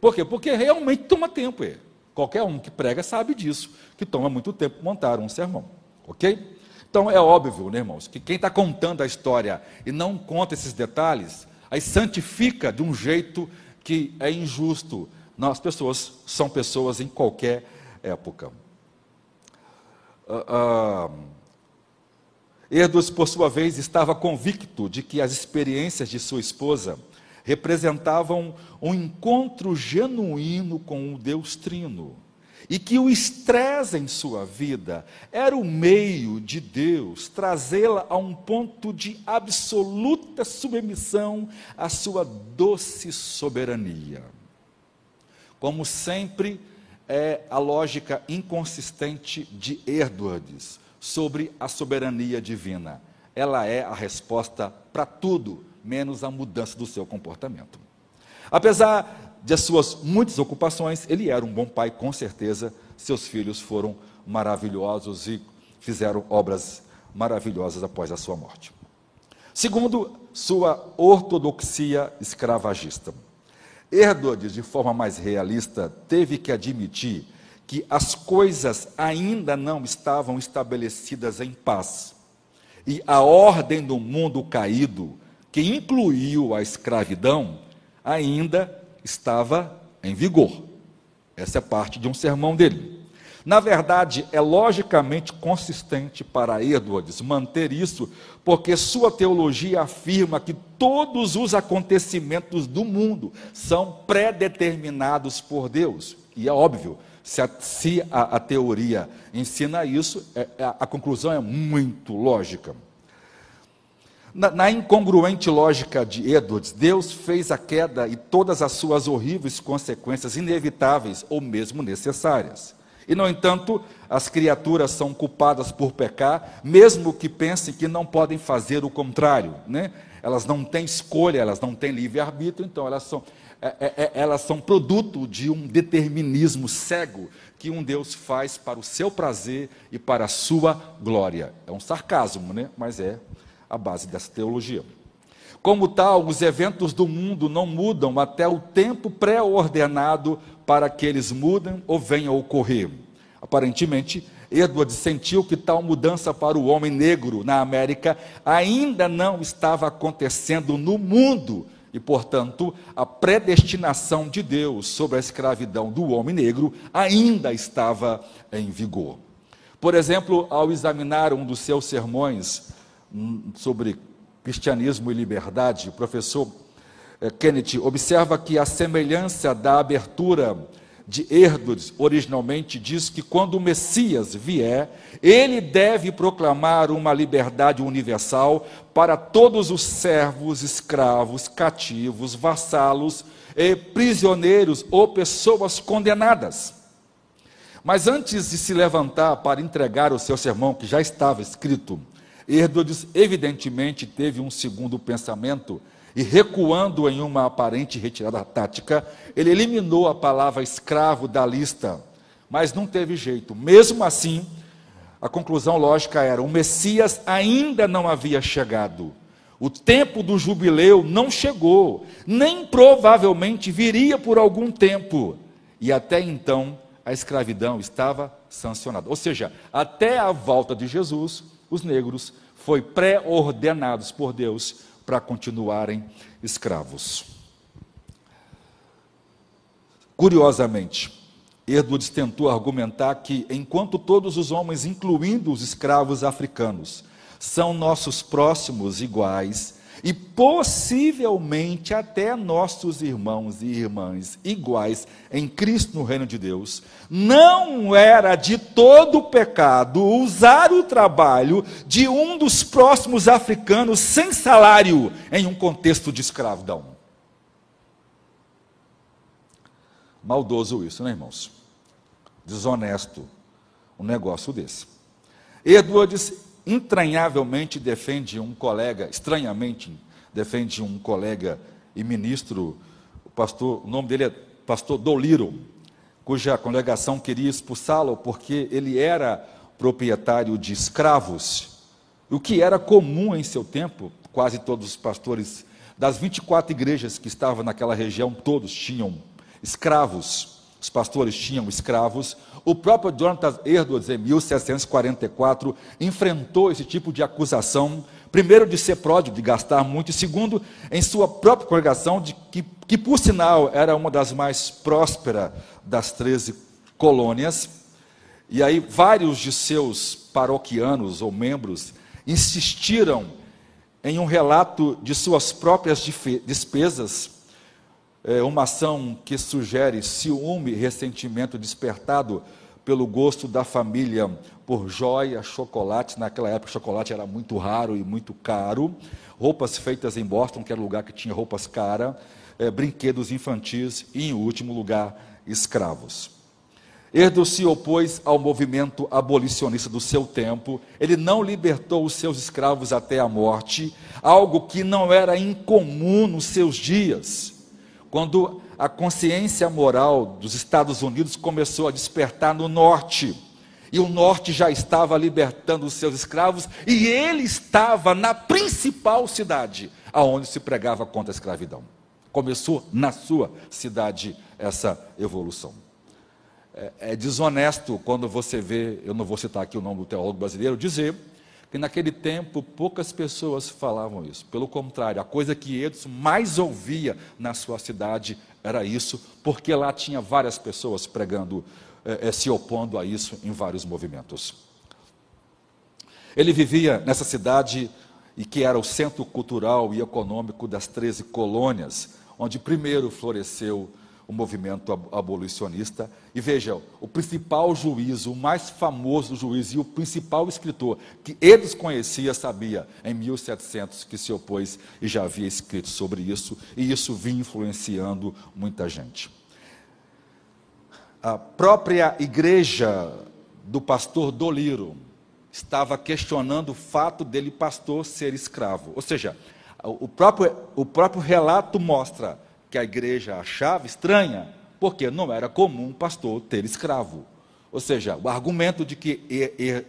Por quê? Porque realmente toma tempo. É. Qualquer um que prega sabe disso, que toma muito tempo montar um sermão. Ok? Então é óbvio, né, irmãos, que quem está contando a história e não conta esses detalhes, aí santifica de um jeito que é injusto. Não, as pessoas são pessoas em qualquer época. Uh, uh, Erdos, por sua vez, estava convicto de que as experiências de sua esposa representavam um encontro genuíno com o Deus Trino e que o estresse em sua vida era o meio de Deus trazê-la a um ponto de absoluta submissão à sua doce soberania. Como sempre, é a lógica inconsistente de Edwards sobre a soberania divina. Ela é a resposta para tudo, menos a mudança do seu comportamento. Apesar de suas muitas ocupações, ele era um bom pai, com certeza. Seus filhos foram maravilhosos e fizeram obras maravilhosas após a sua morte. Segundo, sua ortodoxia escravagista. Herodes, de forma mais realista, teve que admitir que as coisas ainda não estavam estabelecidas em paz. E a ordem do mundo caído, que incluiu a escravidão, ainda estava em vigor. Essa é parte de um sermão dele. Na verdade, é logicamente consistente para Edwards manter isso, porque sua teologia afirma que todos os acontecimentos do mundo são pré-determinados por Deus. E é óbvio, se a, se a, a teoria ensina isso, é, é, a conclusão é muito lógica. Na, na, incongruente lógica de Edwards, Deus fez a queda e todas as suas horríveis consequências inevitáveis ou mesmo necessárias. E, no entanto, as criaturas são culpadas por pecar, mesmo que pensem que não podem fazer o contrário. Né? Elas não têm escolha, elas não têm livre-arbítrio, então elas são, é, é, é, elas são produto de um determinismo cego que um Deus faz para o seu prazer e para a sua glória. É um sarcasmo, né? mas é a base dessa teologia. Como tal, os eventos do mundo não mudam até o tempo pré-ordenado para que eles mudem ou venham a ocorrer. Aparentemente, Edward sentiu que tal mudança para o homem negro na América ainda não estava acontecendo no mundo e, portanto, a predestinação de Deus sobre a escravidão do homem negro ainda estava em vigor. Por exemplo, ao examinar um dos seus sermões sobre cristianismo e liberdade, o professor eh, Kennedy observa que a semelhança da abertura de Herdodes originalmente diz que quando o Messias vier, ele deve proclamar uma liberdade universal para todos os servos, escravos, cativos, vassalos, prisioneiros ou pessoas condenadas. Mas antes de se levantar para entregar o seu sermão, que já estava escrito, Herdodes evidentemente teve um segundo pensamento e recuando em uma aparente retirada tática, ele eliminou a palavra escravo da lista, mas não teve jeito. Mesmo assim, a conclusão lógica era: o Messias ainda não havia chegado. O tempo do jubileu não chegou, nem provavelmente viria por algum tempo. E até então, a escravidão estava sancionada. Ou seja, até a volta de Jesus, os negros foi pré-ordenados por Deus para continuarem escravos. Curiosamente, Edwards tentou argumentar que, enquanto todos os homens, incluindo os escravos africanos, são nossos próximos iguais, e possivelmente até nossos irmãos e irmãs iguais em Cristo no reino de Deus, não era de todo pecado usar o trabalho de um dos próximos africanos sem salário em um contexto de escravidão. Maldoso isso, né, irmãos? Desonesto um negócio desse. Edwards entranhavelmente defende um colega, estranhamente defende um colega e ministro, o pastor, o nome dele é pastor Doliro, cuja congregação queria expulsá-lo porque ele era proprietário de escravos, o que era comum em seu tempo, quase todos os pastores das 24 igrejas que estavam naquela região, todos tinham escravos os pastores tinham escravos. O próprio Jonathan Edwards, em 1744, enfrentou esse tipo de acusação, primeiro de ser pródigo, de gastar muito, e segundo, em sua própria congregação, de que, que por sinal era uma das mais prósperas das 13 colônias. E aí vários de seus paroquianos ou membros insistiram em um relato de suas próprias despesas é, uma ação que sugere ciúme ressentimento despertado pelo gosto da família por joia, chocolate. Naquela época, chocolate era muito raro e muito caro. Roupas feitas em Boston, que era o lugar que tinha roupas caras. É, brinquedos infantis e, em último lugar, escravos. Erdo se opôs ao movimento abolicionista do seu tempo, ele não libertou os seus escravos até a morte, algo que não era incomum nos seus dias quando a consciência moral dos Estados Unidos começou a despertar no norte. E o norte já estava libertando os seus escravos, e ele estava na principal cidade aonde se pregava contra a escravidão. Começou na sua cidade essa evolução. É, é desonesto quando você vê, eu não vou citar aqui o nome do teólogo brasileiro, dizer que naquele tempo poucas pessoas falavam isso. Pelo contrário, a coisa que Edson mais ouvia na sua cidade era isso, porque lá tinha várias pessoas pregando, eh, eh, se opondo a isso em vários movimentos. Ele vivia nessa cidade e que era o centro cultural e econômico das 13 colônias, onde primeiro floresceu o movimento abolicionista. E vejam, o principal juiz, o mais famoso juiz e o principal escritor que eles conheciam sabia em 1700 que se opôs e já havia escrito sobre isso, e isso vinha influenciando muita gente. A própria igreja do pastor Doliro estava questionando o fato dele, pastor, ser escravo. Ou seja, o próprio, o próprio relato mostra que a igreja achava estranha, porque não era comum um pastor ter escravo. Ou seja, o argumento de que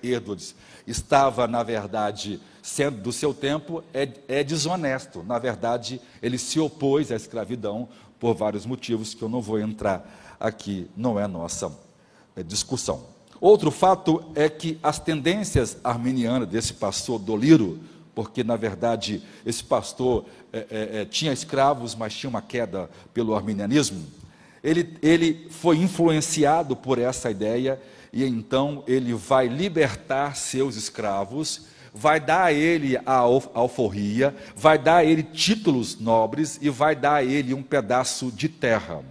Herodes estava, na verdade, sendo do seu tempo é, é, desonesto. Na verdade, ele se opôs à escravidão por vários motivos que eu não vou entrar aqui, não é nossa é, discussão. Outro fato é que as tendências arminianas desse pastor Doliro porque na verdade esse pastor é, é, é, tinha escravos, mas tinha uma queda pelo arminianismo. Ele, ele foi influenciado por essa ideia e então ele vai libertar seus escravos, vai dar a ele a alforria, vai dar a ele títulos nobres e vai dar a ele um pedaço de terra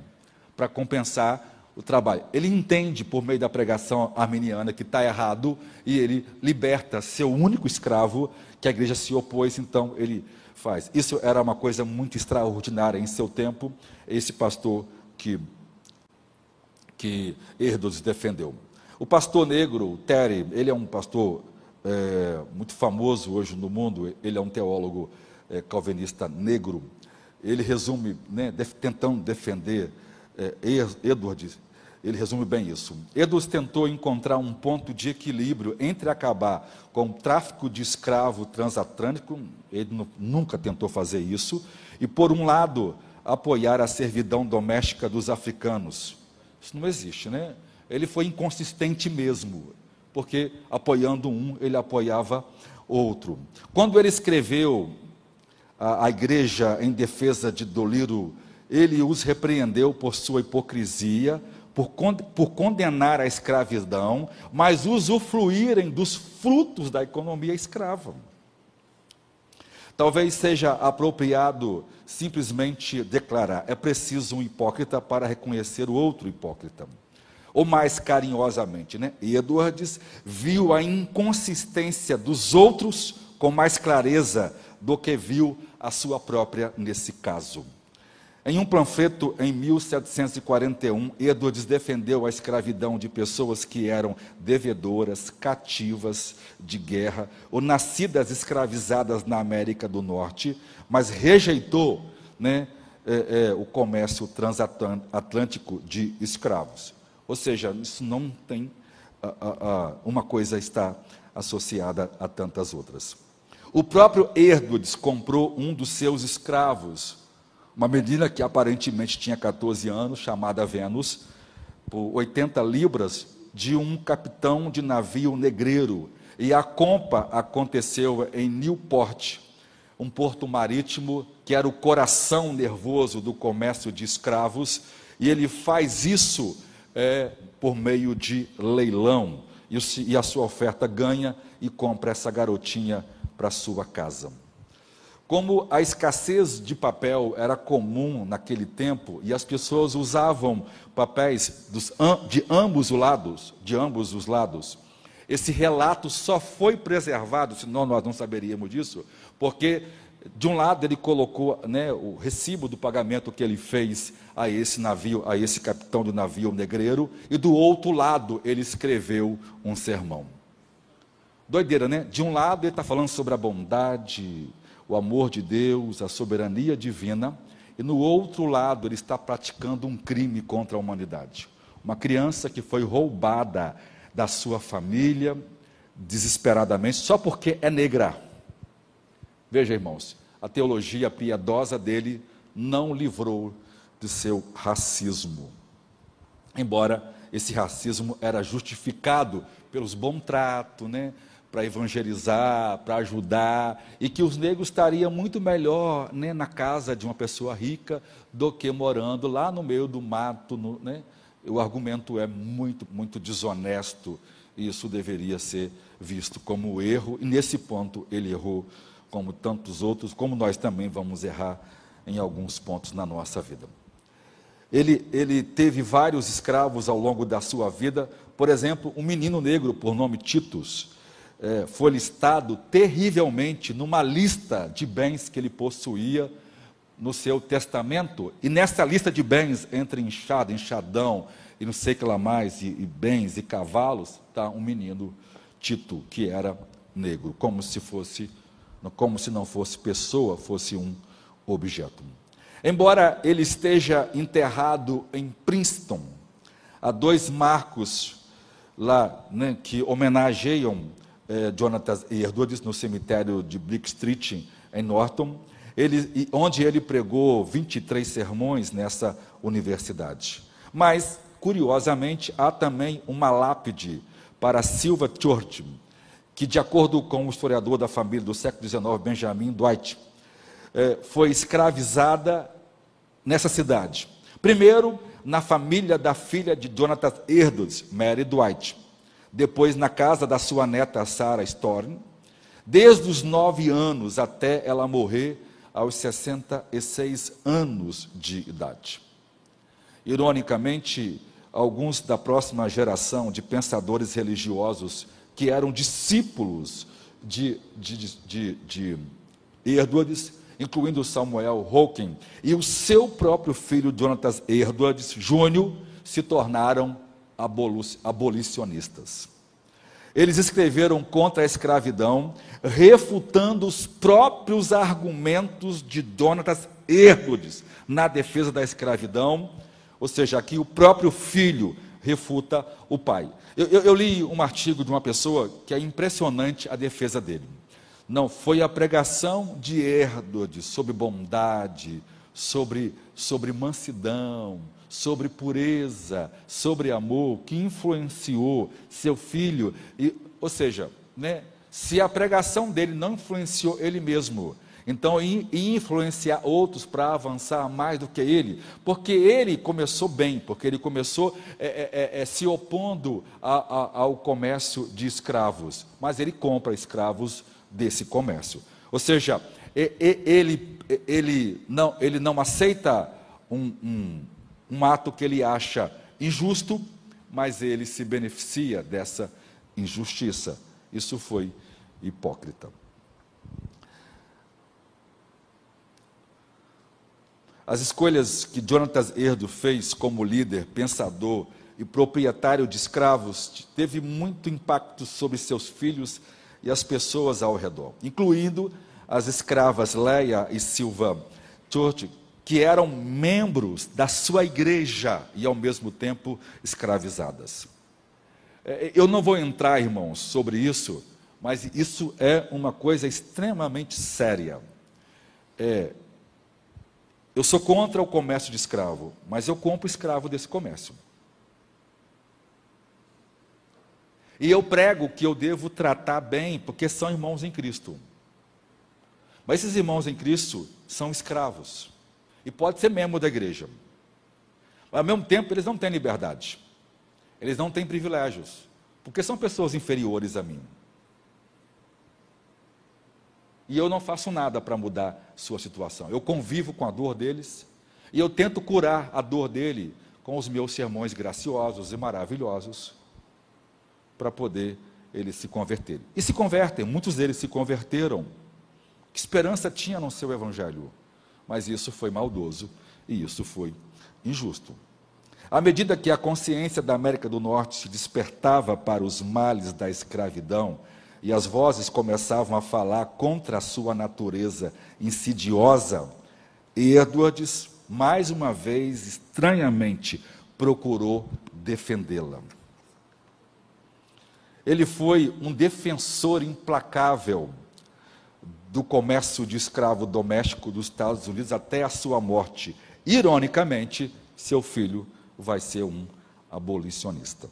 para compensar o trabalho. Ele entende, por meio da pregação arminiana, que está errado e ele liberta seu único escravo que a igreja se opôs, então ele faz. Isso era uma coisa muito extraordinária em seu tempo, esse pastor que, que Erdos defendeu. O pastor negro, Terry, ele é um pastor é, muito famoso hoje no mundo, ele é um teólogo é, calvinista negro. Ele resume, né, def, tentando defender é, Edwards, ele resume bem isso. Edwards tentou encontrar um ponto de equilíbrio entre acabar com o tráfico de escravo transatlântico, ele nunca tentou fazer isso, e, por um lado, apoiar a servidão doméstica dos africanos. Isso não existe, né? Ele foi inconsistente mesmo, porque apoiando um, ele apoiava outro. Quando ele escreveu a, a igreja em defesa de Doliro, ele os repreendeu por sua hipocrisia, por, condenar a escravidão, mas usufruírem dos frutos da economia escrava. Talvez seja apropriado simplesmente declarar: é preciso um hipócrita para reconhecer o outro hipócrita. Ou mais carinhosamente, né? Edwards viu a inconsistência dos outros com mais clareza do que viu a sua própria nesse caso. Em um panfleto em 1741, Edwards defendeu a escravidão de pessoas que eram devedoras, cativas de guerra ou nascidas escravizadas na América do Norte, mas rejeitou né, é, é, o comércio transatlântico de escravos. Ou seja, isso não tem. Uma coisa está associada a tantas outras. O próprio Edwards comprou um dos seus escravos uma menina que aparentemente tinha 14 anos, chamada Vênus, por 80 libras, de um capitão de navio negreiro. E a compra aconteceu em Newport, um porto marítimo que era o coração nervoso do comércio de escravos, e ele faz isso é, por meio de leilão. E, e a sua oferta ganha e compra essa garotinha para sua casa. Como a escassez de papel era comum naquele tempo e as pessoas usavam papéis dos, de ambos os lados, de ambos os lados, esse relato só foi preservado, senão nós não saberíamos disso, porque de um lado ele colocou né, o recibo do pagamento que ele fez a esse navio, a esse capitão do navio negreiro, e do outro lado ele escreveu um sermão. Doideira, né? De um lado ele está falando sobre a bondade, o amor de Deus, a soberania divina, e no outro lado ele está praticando um crime contra a humanidade. Uma criança que foi roubada da sua família desesperadamente só porque é negra. Veja, irmãos, a teologia piedosa dele não livrou de seu racismo. Embora esse racismo era justificado pelos bom trato, né? Para evangelizar, para ajudar, e que os negros estariam muito melhor né, na casa de uma pessoa rica do que morando lá no meio do mato. No, né? O argumento é muito, muito desonesto, e isso deveria ser visto como erro, e nesse ponto ele errou, como tantos outros, como nós também vamos errar em alguns pontos na nossa vida. Ele, ele teve vários escravos ao longo da sua vida, por exemplo, um menino negro por nome Titus é, foi listado terrivelmente numa lista de bens que ele possuía no seu testamento. E nessa lista de bens, entre enxada, enxadão e não sei o que lá mais, e, e bens e cavalos, está um menino Tito, que era negro, como se fosse, como se não fosse pessoa, fosse um objeto. Embora ele esteja enterrado em Princeton, há dois marcos lá né, que homenageiam eh, Jonathan Edwards no cemitério de Bleak Street, em Norton, ele, onde ele pregou 23 sermões nessa universidade. Mas, curiosamente, há também uma lápide para Silva Church, que, de acordo com o historiador da família do século XIX, Benjamin Dwight, eh, foi escravizada nessa cidade. Primeiro, na família da filha de Jonathan Edwards, Mary Dwight depois na casa da sua neta Sarah Storm, desde os nove anos até ela morrer aos 66 anos de idade. Ironicamente, alguns da próxima geração de pensadores religiosos que eram discípulos de, de, de, de Edwards, incluindo Samuel Hawking, e o seu próprio filho Jonathan Edwards Jr., se tornaram abolicionistas. Eles escreveram contra a escravidão, refutando os próprios argumentos de Donatas Edwards na defesa da escravidão, ou seja, aqui o próprio filho refuta o pai. Eu, eu, eu li um artigo de uma pessoa que é impressionante a defesa dele. Não, foi a pregação de Edwards sobre bondade, sobre, sobre mansidão, sobre pureza, sobre amor, que influenciou seu filho. E, ou seja, né, se a pregação dele não influenciou ele mesmo, então e, influenciar outros para avançar mais do que ele, porque ele começou bem, porque ele começou é, é, é, é se opondo a, a, ao comércio de escravos, mas ele compra escravos desse comércio. Ou seja, ele, ele, não, ele não aceita um, um um ato que ele acha injusto, mas ele se beneficia dessa injustiça. Isso foi hipócrita. As escolhas que Jonathan Erdo fez como líder, pensador e proprietário de escravos teve muito impacto sobre seus filhos e as pessoas ao redor, incluindo as escravas Leia e Silva Church, que eram membros da sua igreja e ao mesmo tempo escravizadas. É, eu não vou entrar, irmãos, sobre isso, mas isso é uma coisa extremamente séria. É, eu sou contra o comércio de escravo, mas eu compro escravo desse comércio. E eu prego que eu devo tratar bem, porque são irmãos em Cristo. Mas esses irmãos em Cristo são escravos e pode ser membro da igreja. Mas, ao mesmo tempo, eles não têm liberdade. Eles não têm privilégios, porque são pessoas inferiores a mim. E eu não faço nada para mudar sua situação. Eu convivo com a dor deles e eu tento curar a dor dele com os meus sermões graciosos e maravilhosos para poder eles se converterem. E se convertem, muitos deles se converteram. Que esperança tinha no seu evangelho? Mas isso foi maldoso e isso foi injusto. À medida que a consciência da América do Norte se despertava para os males da escravidão e as vozes começavam a falar contra a sua natureza insidiosa, Edwards, mais uma vez, estranhamente, procurou defendê-la. Ele foi um defensor implacável do comércio de escravo doméstico dos Estados Unidos até a sua morte. Ironicamente, seu filho vai ser um abolicionista.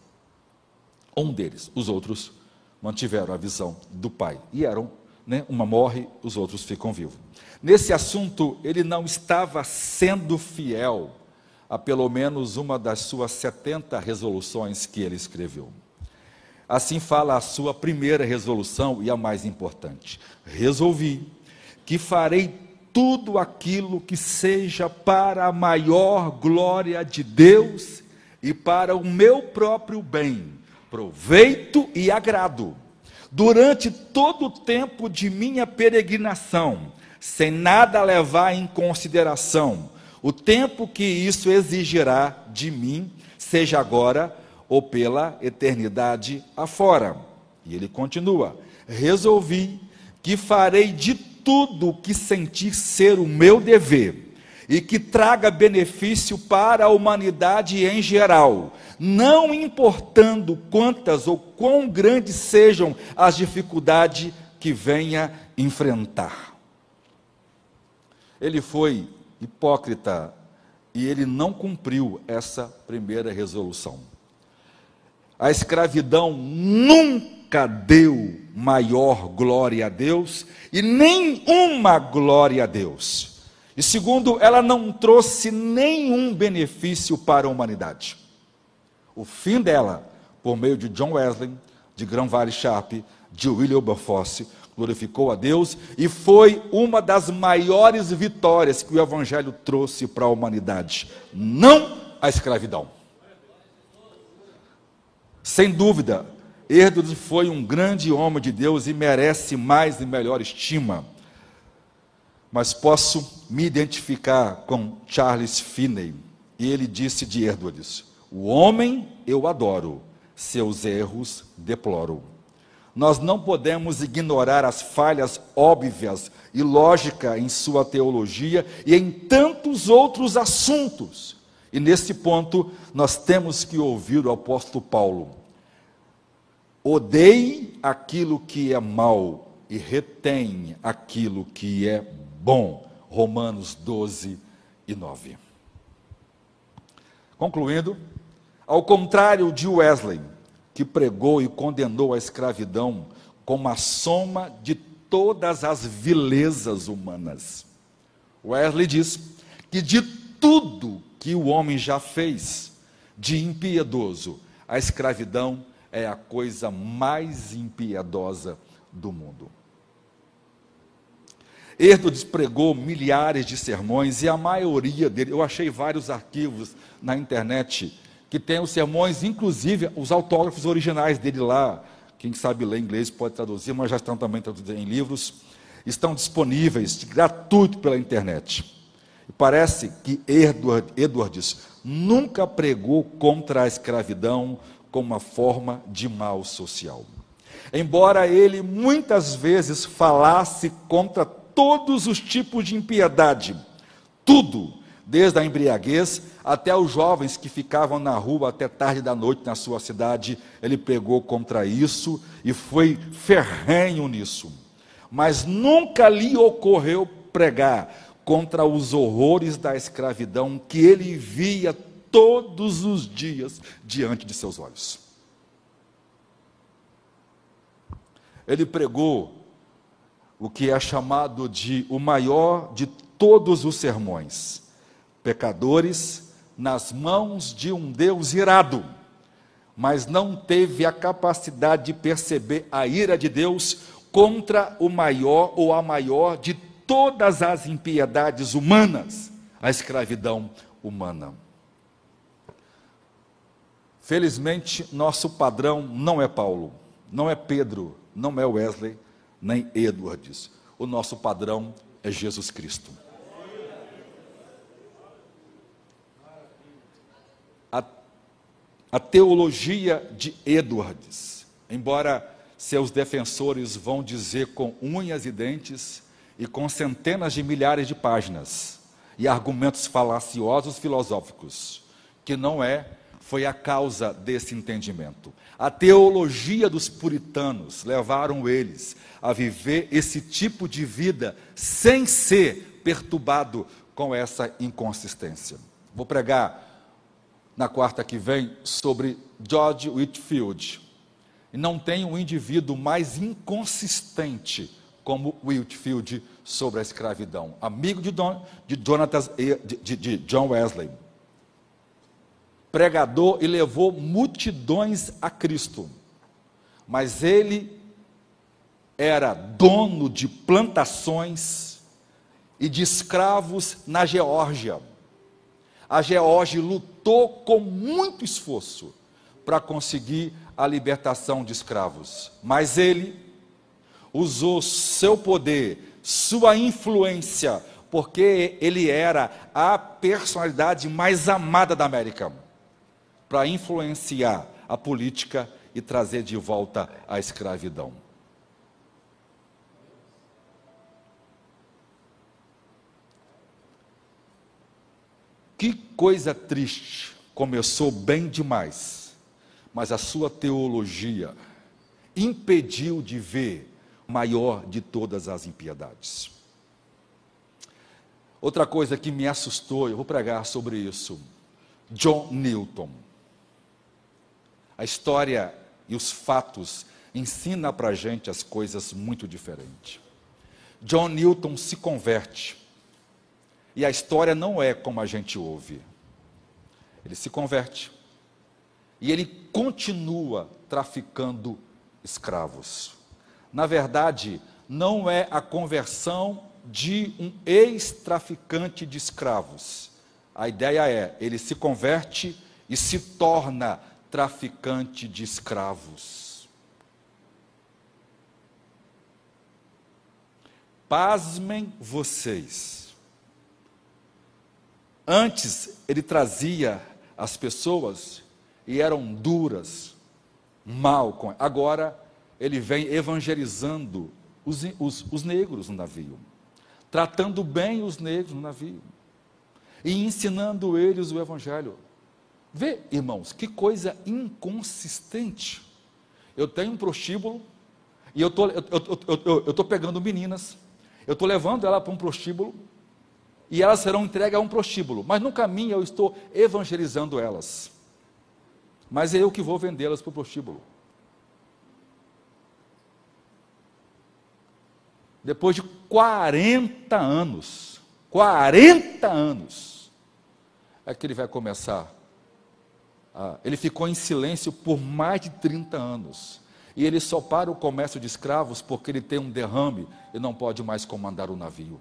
Um deles, os outros mantiveram a visão do pai e eram, né, uma morre, os outros ficam vivos. Nesse assunto, ele não estava sendo fiel a pelo menos uma das suas 70 resoluções que ele escreveu. Assim fala a sua primeira resolução e a mais importante. Resolvi que farei tudo aquilo que seja para a maior glória de Deus e para o meu próprio bem, proveito e agrado, durante todo o tempo de minha peregrinação, sem nada levar em consideração o tempo que isso exigirá de mim, seja agora ou pela eternidade afora. E ele continua: resolvi que farei de tudo o que sentir ser o meu dever e que traga benefício para a humanidade em geral, não importando quantas ou quão grandes sejam as dificuldades que venha enfrentar. Ele foi hipócrita e ele não cumpriu essa primeira resolução. A escravidão nunca deu maior glória a Deus e nem uma glória a Deus. E segundo, ela não trouxe nenhum benefício para a humanidade. O fim dela, por meio de John Wesley, de Grão-Vale Sharp, de William Wilberforce, glorificou a Deus e foi uma das maiores vitórias que o Evangelho trouxe para a humanidade. Não a escravidão. Sem dúvida, Erdos foi um grande homem de Deus e merece mais e melhor estima. Mas posso me identificar com Charles Finney. E ele disse de Erdos: O homem eu adoro, seus erros deploro. Nós não podemos ignorar as falhas óbvias e lógica em sua teologia e em tantos outros assuntos. E nesse ponto, nós temos que ouvir o apóstolo Paulo. Odeie aquilo que é mal e retém aquilo que é bom. Romanos 12 e 9. Concluindo, ao contrário de Wesley, que pregou e condenou a escravidão como a soma de todas as vilezas humanas. Wesley diz que de tudo que o homem já fez de impiedoso, a escravidão é a coisa mais impiedosa do mundo. Erdo despregou milhares de sermões e a maioria dele, eu achei vários arquivos na internet que tem os sermões, inclusive os autógrafos originais dele lá. Quem sabe ler inglês pode traduzir, mas já estão também traduzidos em livros. Estão disponíveis, gratuito pela internet. E parece que Edward, Edwards nunca pregou contra a escravidão, como uma forma de mal social. Embora ele muitas vezes falasse contra todos os tipos de impiedade, tudo, desde a embriaguez até os jovens que ficavam na rua até tarde da noite na sua cidade, ele pegou contra isso e foi ferrenho nisso. Mas nunca lhe ocorreu pregar contra os horrores da escravidão que ele via todos os dias diante de seus olhos. Ele pregou o que é chamado de o maior de todos os sermões: pecadores nas mãos de um Deus irado, mas não teve a capacidade de perceber a ira de Deus contra o maior ou a maior de todas as impiedades humanas, a escravidão humana. Felizmente, nosso padrão não é Paulo, não é Pedro, não é Wesley, nem Edwards. O nosso padrão é Jesus Cristo. A, a teologia de Edwards, embora seus defensores vão dizer com unhas e dentes e com centenas de milhares de páginas e argumentos falaciosos filosóficos, que não é foi a causa desse entendimento. A teologia dos puritanos levaram eles a viver esse tipo de vida sem ser perturbado com essa inconsistência. Vou pregar na quarta que vem sobre George Whitfield. E não tem um indivíduo mais inconsistente como Whitfield sobre a escravidão. Amigo de, Don, de, Jonathan, de, de, de John Wesley. Pregador e levou multidões a Cristo. Mas ele era dono de plantações e de escravos na Geórgia. A Geórgia lutou com muito esforço para conseguir a libertação de escravos, mas ele usou seu poder, sua influência, porque ele era a personalidade mais amada da América, para influenciar a política e trazer de volta a escravidão. Que coisa triste. Começou bem demais, mas a sua teologia impediu de ver maior de todas as impiedades. Outra coisa que me assustou, eu vou pregar sobre isso. John Newton. A história e os fatos ensina para a gente as coisas muito diferentes. John Newton se converte e a história não é como a gente ouve. Ele se converte. E ele continua traficando escravos. Na verdade, não é a conversão de um ex-traficante de escravos. A ideia é, ele se converte e se torna traficante de escravos. Pasmem vocês. Antes ele trazia as pessoas e eram duras, mal com. Agora ele vem evangelizando os, os, os negros no navio, tratando bem os negros no navio e ensinando eles o evangelho. Vê, irmãos, que coisa inconsistente. Eu tenho um prostíbulo e eu tô, estou pegando meninas, eu estou levando ela para um prostíbulo e elas serão entregues a um prostíbulo. Mas no caminho eu estou evangelizando elas. Mas é eu que vou vendê-las para o prostíbulo. Depois de 40 anos, 40 anos, é que ele vai começar. A, ele ficou em silêncio por mais de 30 anos. E ele só para o comércio de escravos porque ele tem um derrame e não pode mais comandar o navio.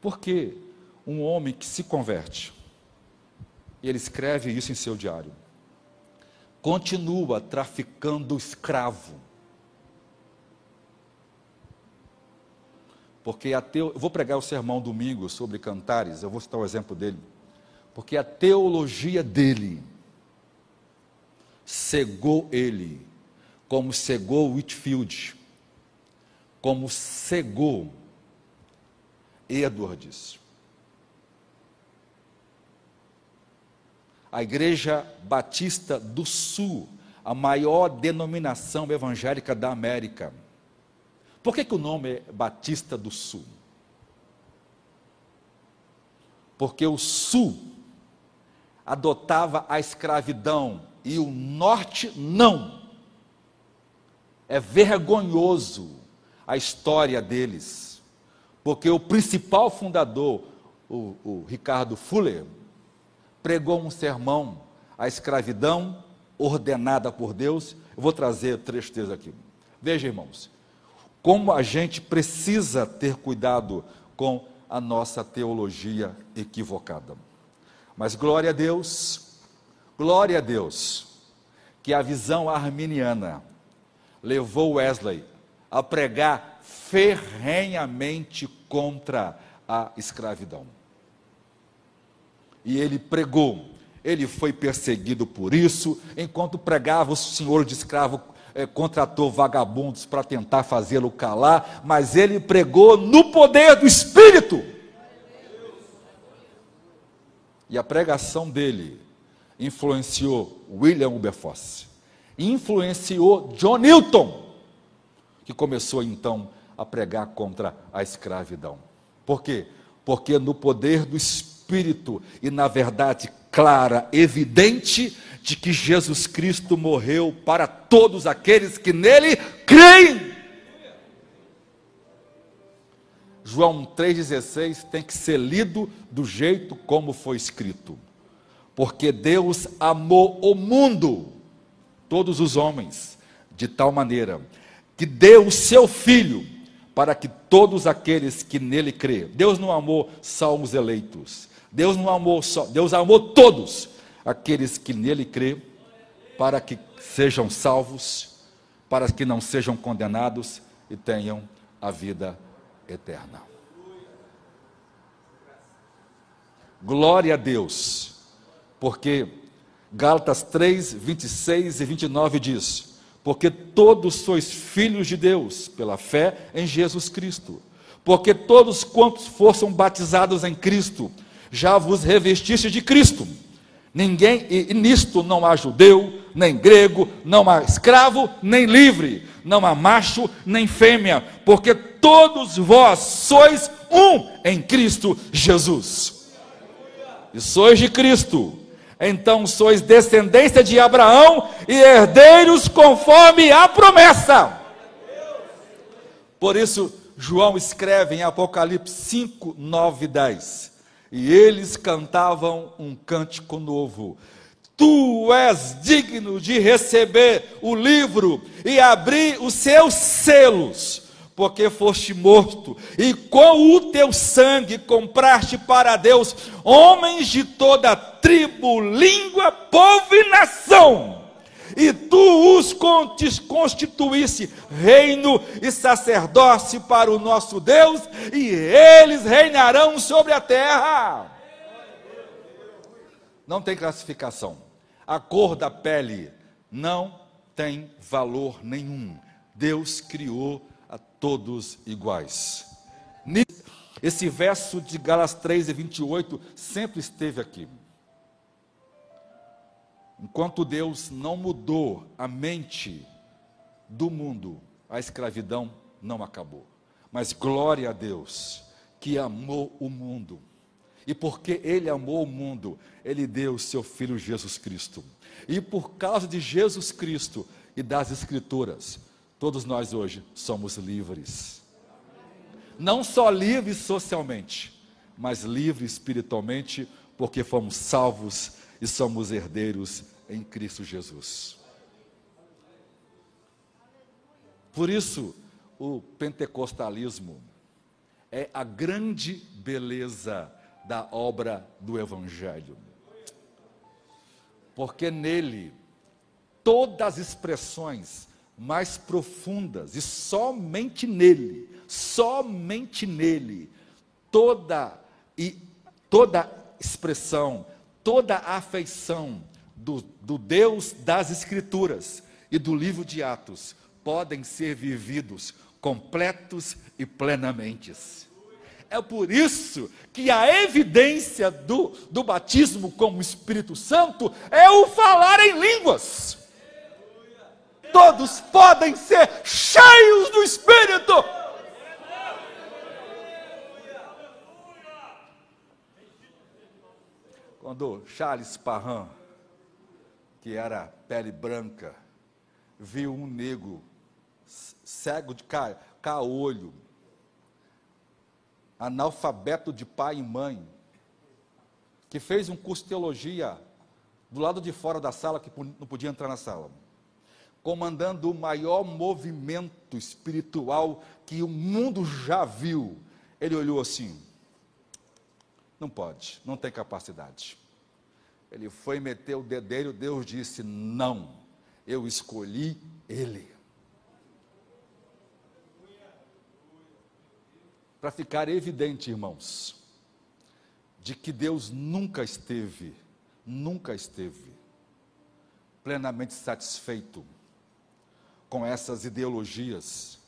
Porque um homem que se converte, e ele escreve isso em seu diário, continua traficando escravo. Porque a teo... eu vou pregar o sermão domingo sobre cantares, eu vou citar o exemplo dele. Porque a teologia dele cegou ele, como cegou Whitfield, como cegou Edwards. A Igreja Batista do Sul, a maior denominação evangélica da América. Por que, que o nome é Batista do Sul? Porque o Sul adotava a escravidão e o Norte não. É vergonhoso a história deles porque o principal fundador, o, o Ricardo Fuller, pregou um sermão, a escravidão ordenada por Deus. Eu vou trazer três textos aqui. Veja, irmãos, como a gente precisa ter cuidado com a nossa teologia equivocada. Mas glória a Deus, glória a Deus, que a visão arminiana levou Wesley a pregar ferrenhamente contra a escravidão. E ele pregou, ele foi perseguido por isso, enquanto pregava, o senhor de escravo é, contratou vagabundos para tentar fazê-lo calar, mas ele pregou no poder do Espírito. E a pregação dele influenciou William Wilberforce, influenciou John Newton, que começou então a pregar contra a escravidão. Por quê? Porque no poder do Espírito e na verdade clara, evidente, de que Jesus Cristo morreu para todos aqueles que nele creem. João 3,16 tem que ser lido do jeito como foi escrito. Porque Deus amou o mundo, todos os homens, de tal maneira que deu o seu Filho para que todos aqueles que nele crêem. Deus não amou só os eleitos. Deus não amou só, Deus amou todos aqueles que nele crêem, para que sejam salvos, para que não sejam condenados e tenham a vida eterna. Glória a Deus, porque Gálatas 3, 26 e 29 diz: Porque todos sois filhos de Deus, pela fé em Jesus Cristo. Porque todos quantos fossem batizados em Cristo, já vos revestiste de Cristo. Ninguém, e nisto não há judeu, nem grego, não há escravo, nem livre, não há macho, nem fêmea, porque todos vós sois um em Cristo Jesus. E sois de Cristo, então sois descendência de Abraão e herdeiros conforme a promessa. Por isso, João escreve em Apocalipse 5, 9 e 10: E eles cantavam um cântico novo Tu és digno de receber o livro e abrir os seus selos, porque foste morto, e com o teu sangue compraste para Deus homens de toda tribo, língua, povo e nação. E tu os constituísse reino e sacerdócio para o nosso Deus, e eles reinarão sobre a terra. Não tem classificação. A cor da pele não tem valor nenhum. Deus criou a todos iguais. Esse verso de Galas 3 e 28 sempre esteve aqui. Enquanto Deus não mudou a mente do mundo, a escravidão não acabou. Mas glória a Deus que amou o mundo e porque Ele amou o mundo, Ele deu o seu Filho Jesus Cristo. E por causa de Jesus Cristo e das Escrituras, todos nós hoje somos livres. Não só livres socialmente, mas livres espiritualmente, porque fomos salvos e somos herdeiros em Cristo Jesus. Por isso, o pentecostalismo é a grande beleza da obra do Evangelho. Porque nele, todas as expressões mais profundas, e somente nele, somente nele, toda e toda expressão, toda afeição do, do Deus das Escrituras e do livro de Atos podem ser vividos completos e plenamente. É por isso que a evidência do, do batismo como Espírito Santo é o falar em línguas. Todos podem ser cheios do Espírito. Quando Charles Parham, que era pele branca, viu um negro cego de caolho, analfabeto de pai e mãe, que fez um curso de teologia do lado de fora da sala, que não podia entrar na sala, comandando o maior movimento espiritual que o mundo já viu. Ele olhou assim: não pode, não tem capacidade. Ele foi meter o dedeiro, Deus disse: não, eu escolhi ele. para ficar evidente, irmãos, de que Deus nunca esteve, nunca esteve plenamente satisfeito com essas ideologias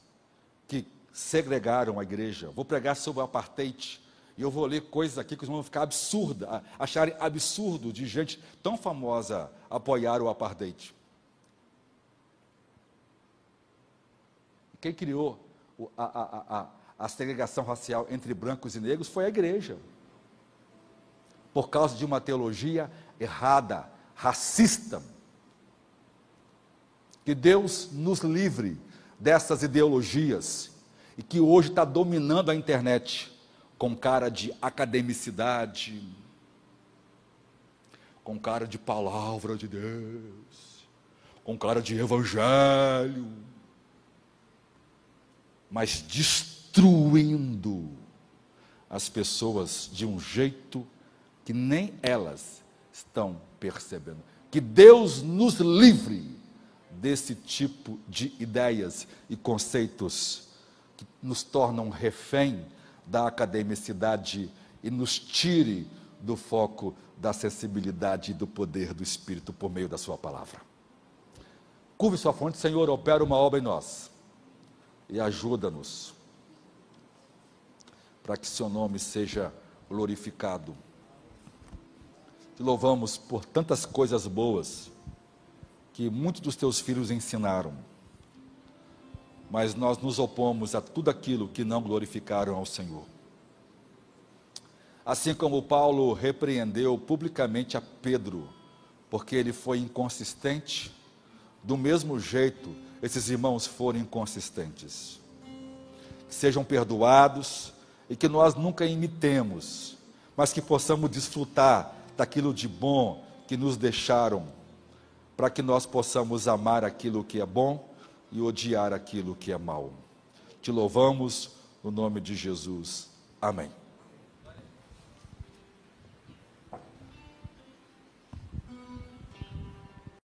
que segregaram a igreja. Vou pregar sobre o apartheid E eu vou ler coisas aqui que vão ficar absurda, acharem absurdo de gente tão famosa apoiar o apartheid. Quem criou a, a, a, a segregação racial entre brancos e negros foi a igreja. Por causa de uma teologia errada, racista. Que Deus nos livre dessas ideologias e que hoje está dominando a internet com cara de academicidade, com cara de palavra de Deus, com cara de evangelho, mas destruindo as pessoas de um jeito que nem elas estão percebendo. Que Deus nos livre desse tipo de ideias e conceitos que nos tornam refém da academicidade e nos tire do foco da sensibilidade e do poder do Espírito por meio da Sua palavra. Curve sua fonte, Senhor, opera uma obra em nós e ajuda-nos para que Seu nome seja glorificado. Te louvamos por tantas coisas boas que muitos dos teus filhos ensinaram, mas nós nos opomos a tudo aquilo que não glorificaram ao Senhor. Assim como Paulo repreendeu publicamente a Pedro, porque ele foi inconsistente, do mesmo jeito esses irmãos foram inconsistentes. Sejam perdoados e que nós nunca imitemos, mas que possamos desfrutar daquilo de bom que nos deixaram para que nós possamos amar aquilo que é bom e odiar aquilo que é mal. Te louvamos no nome de Jesus. Amém.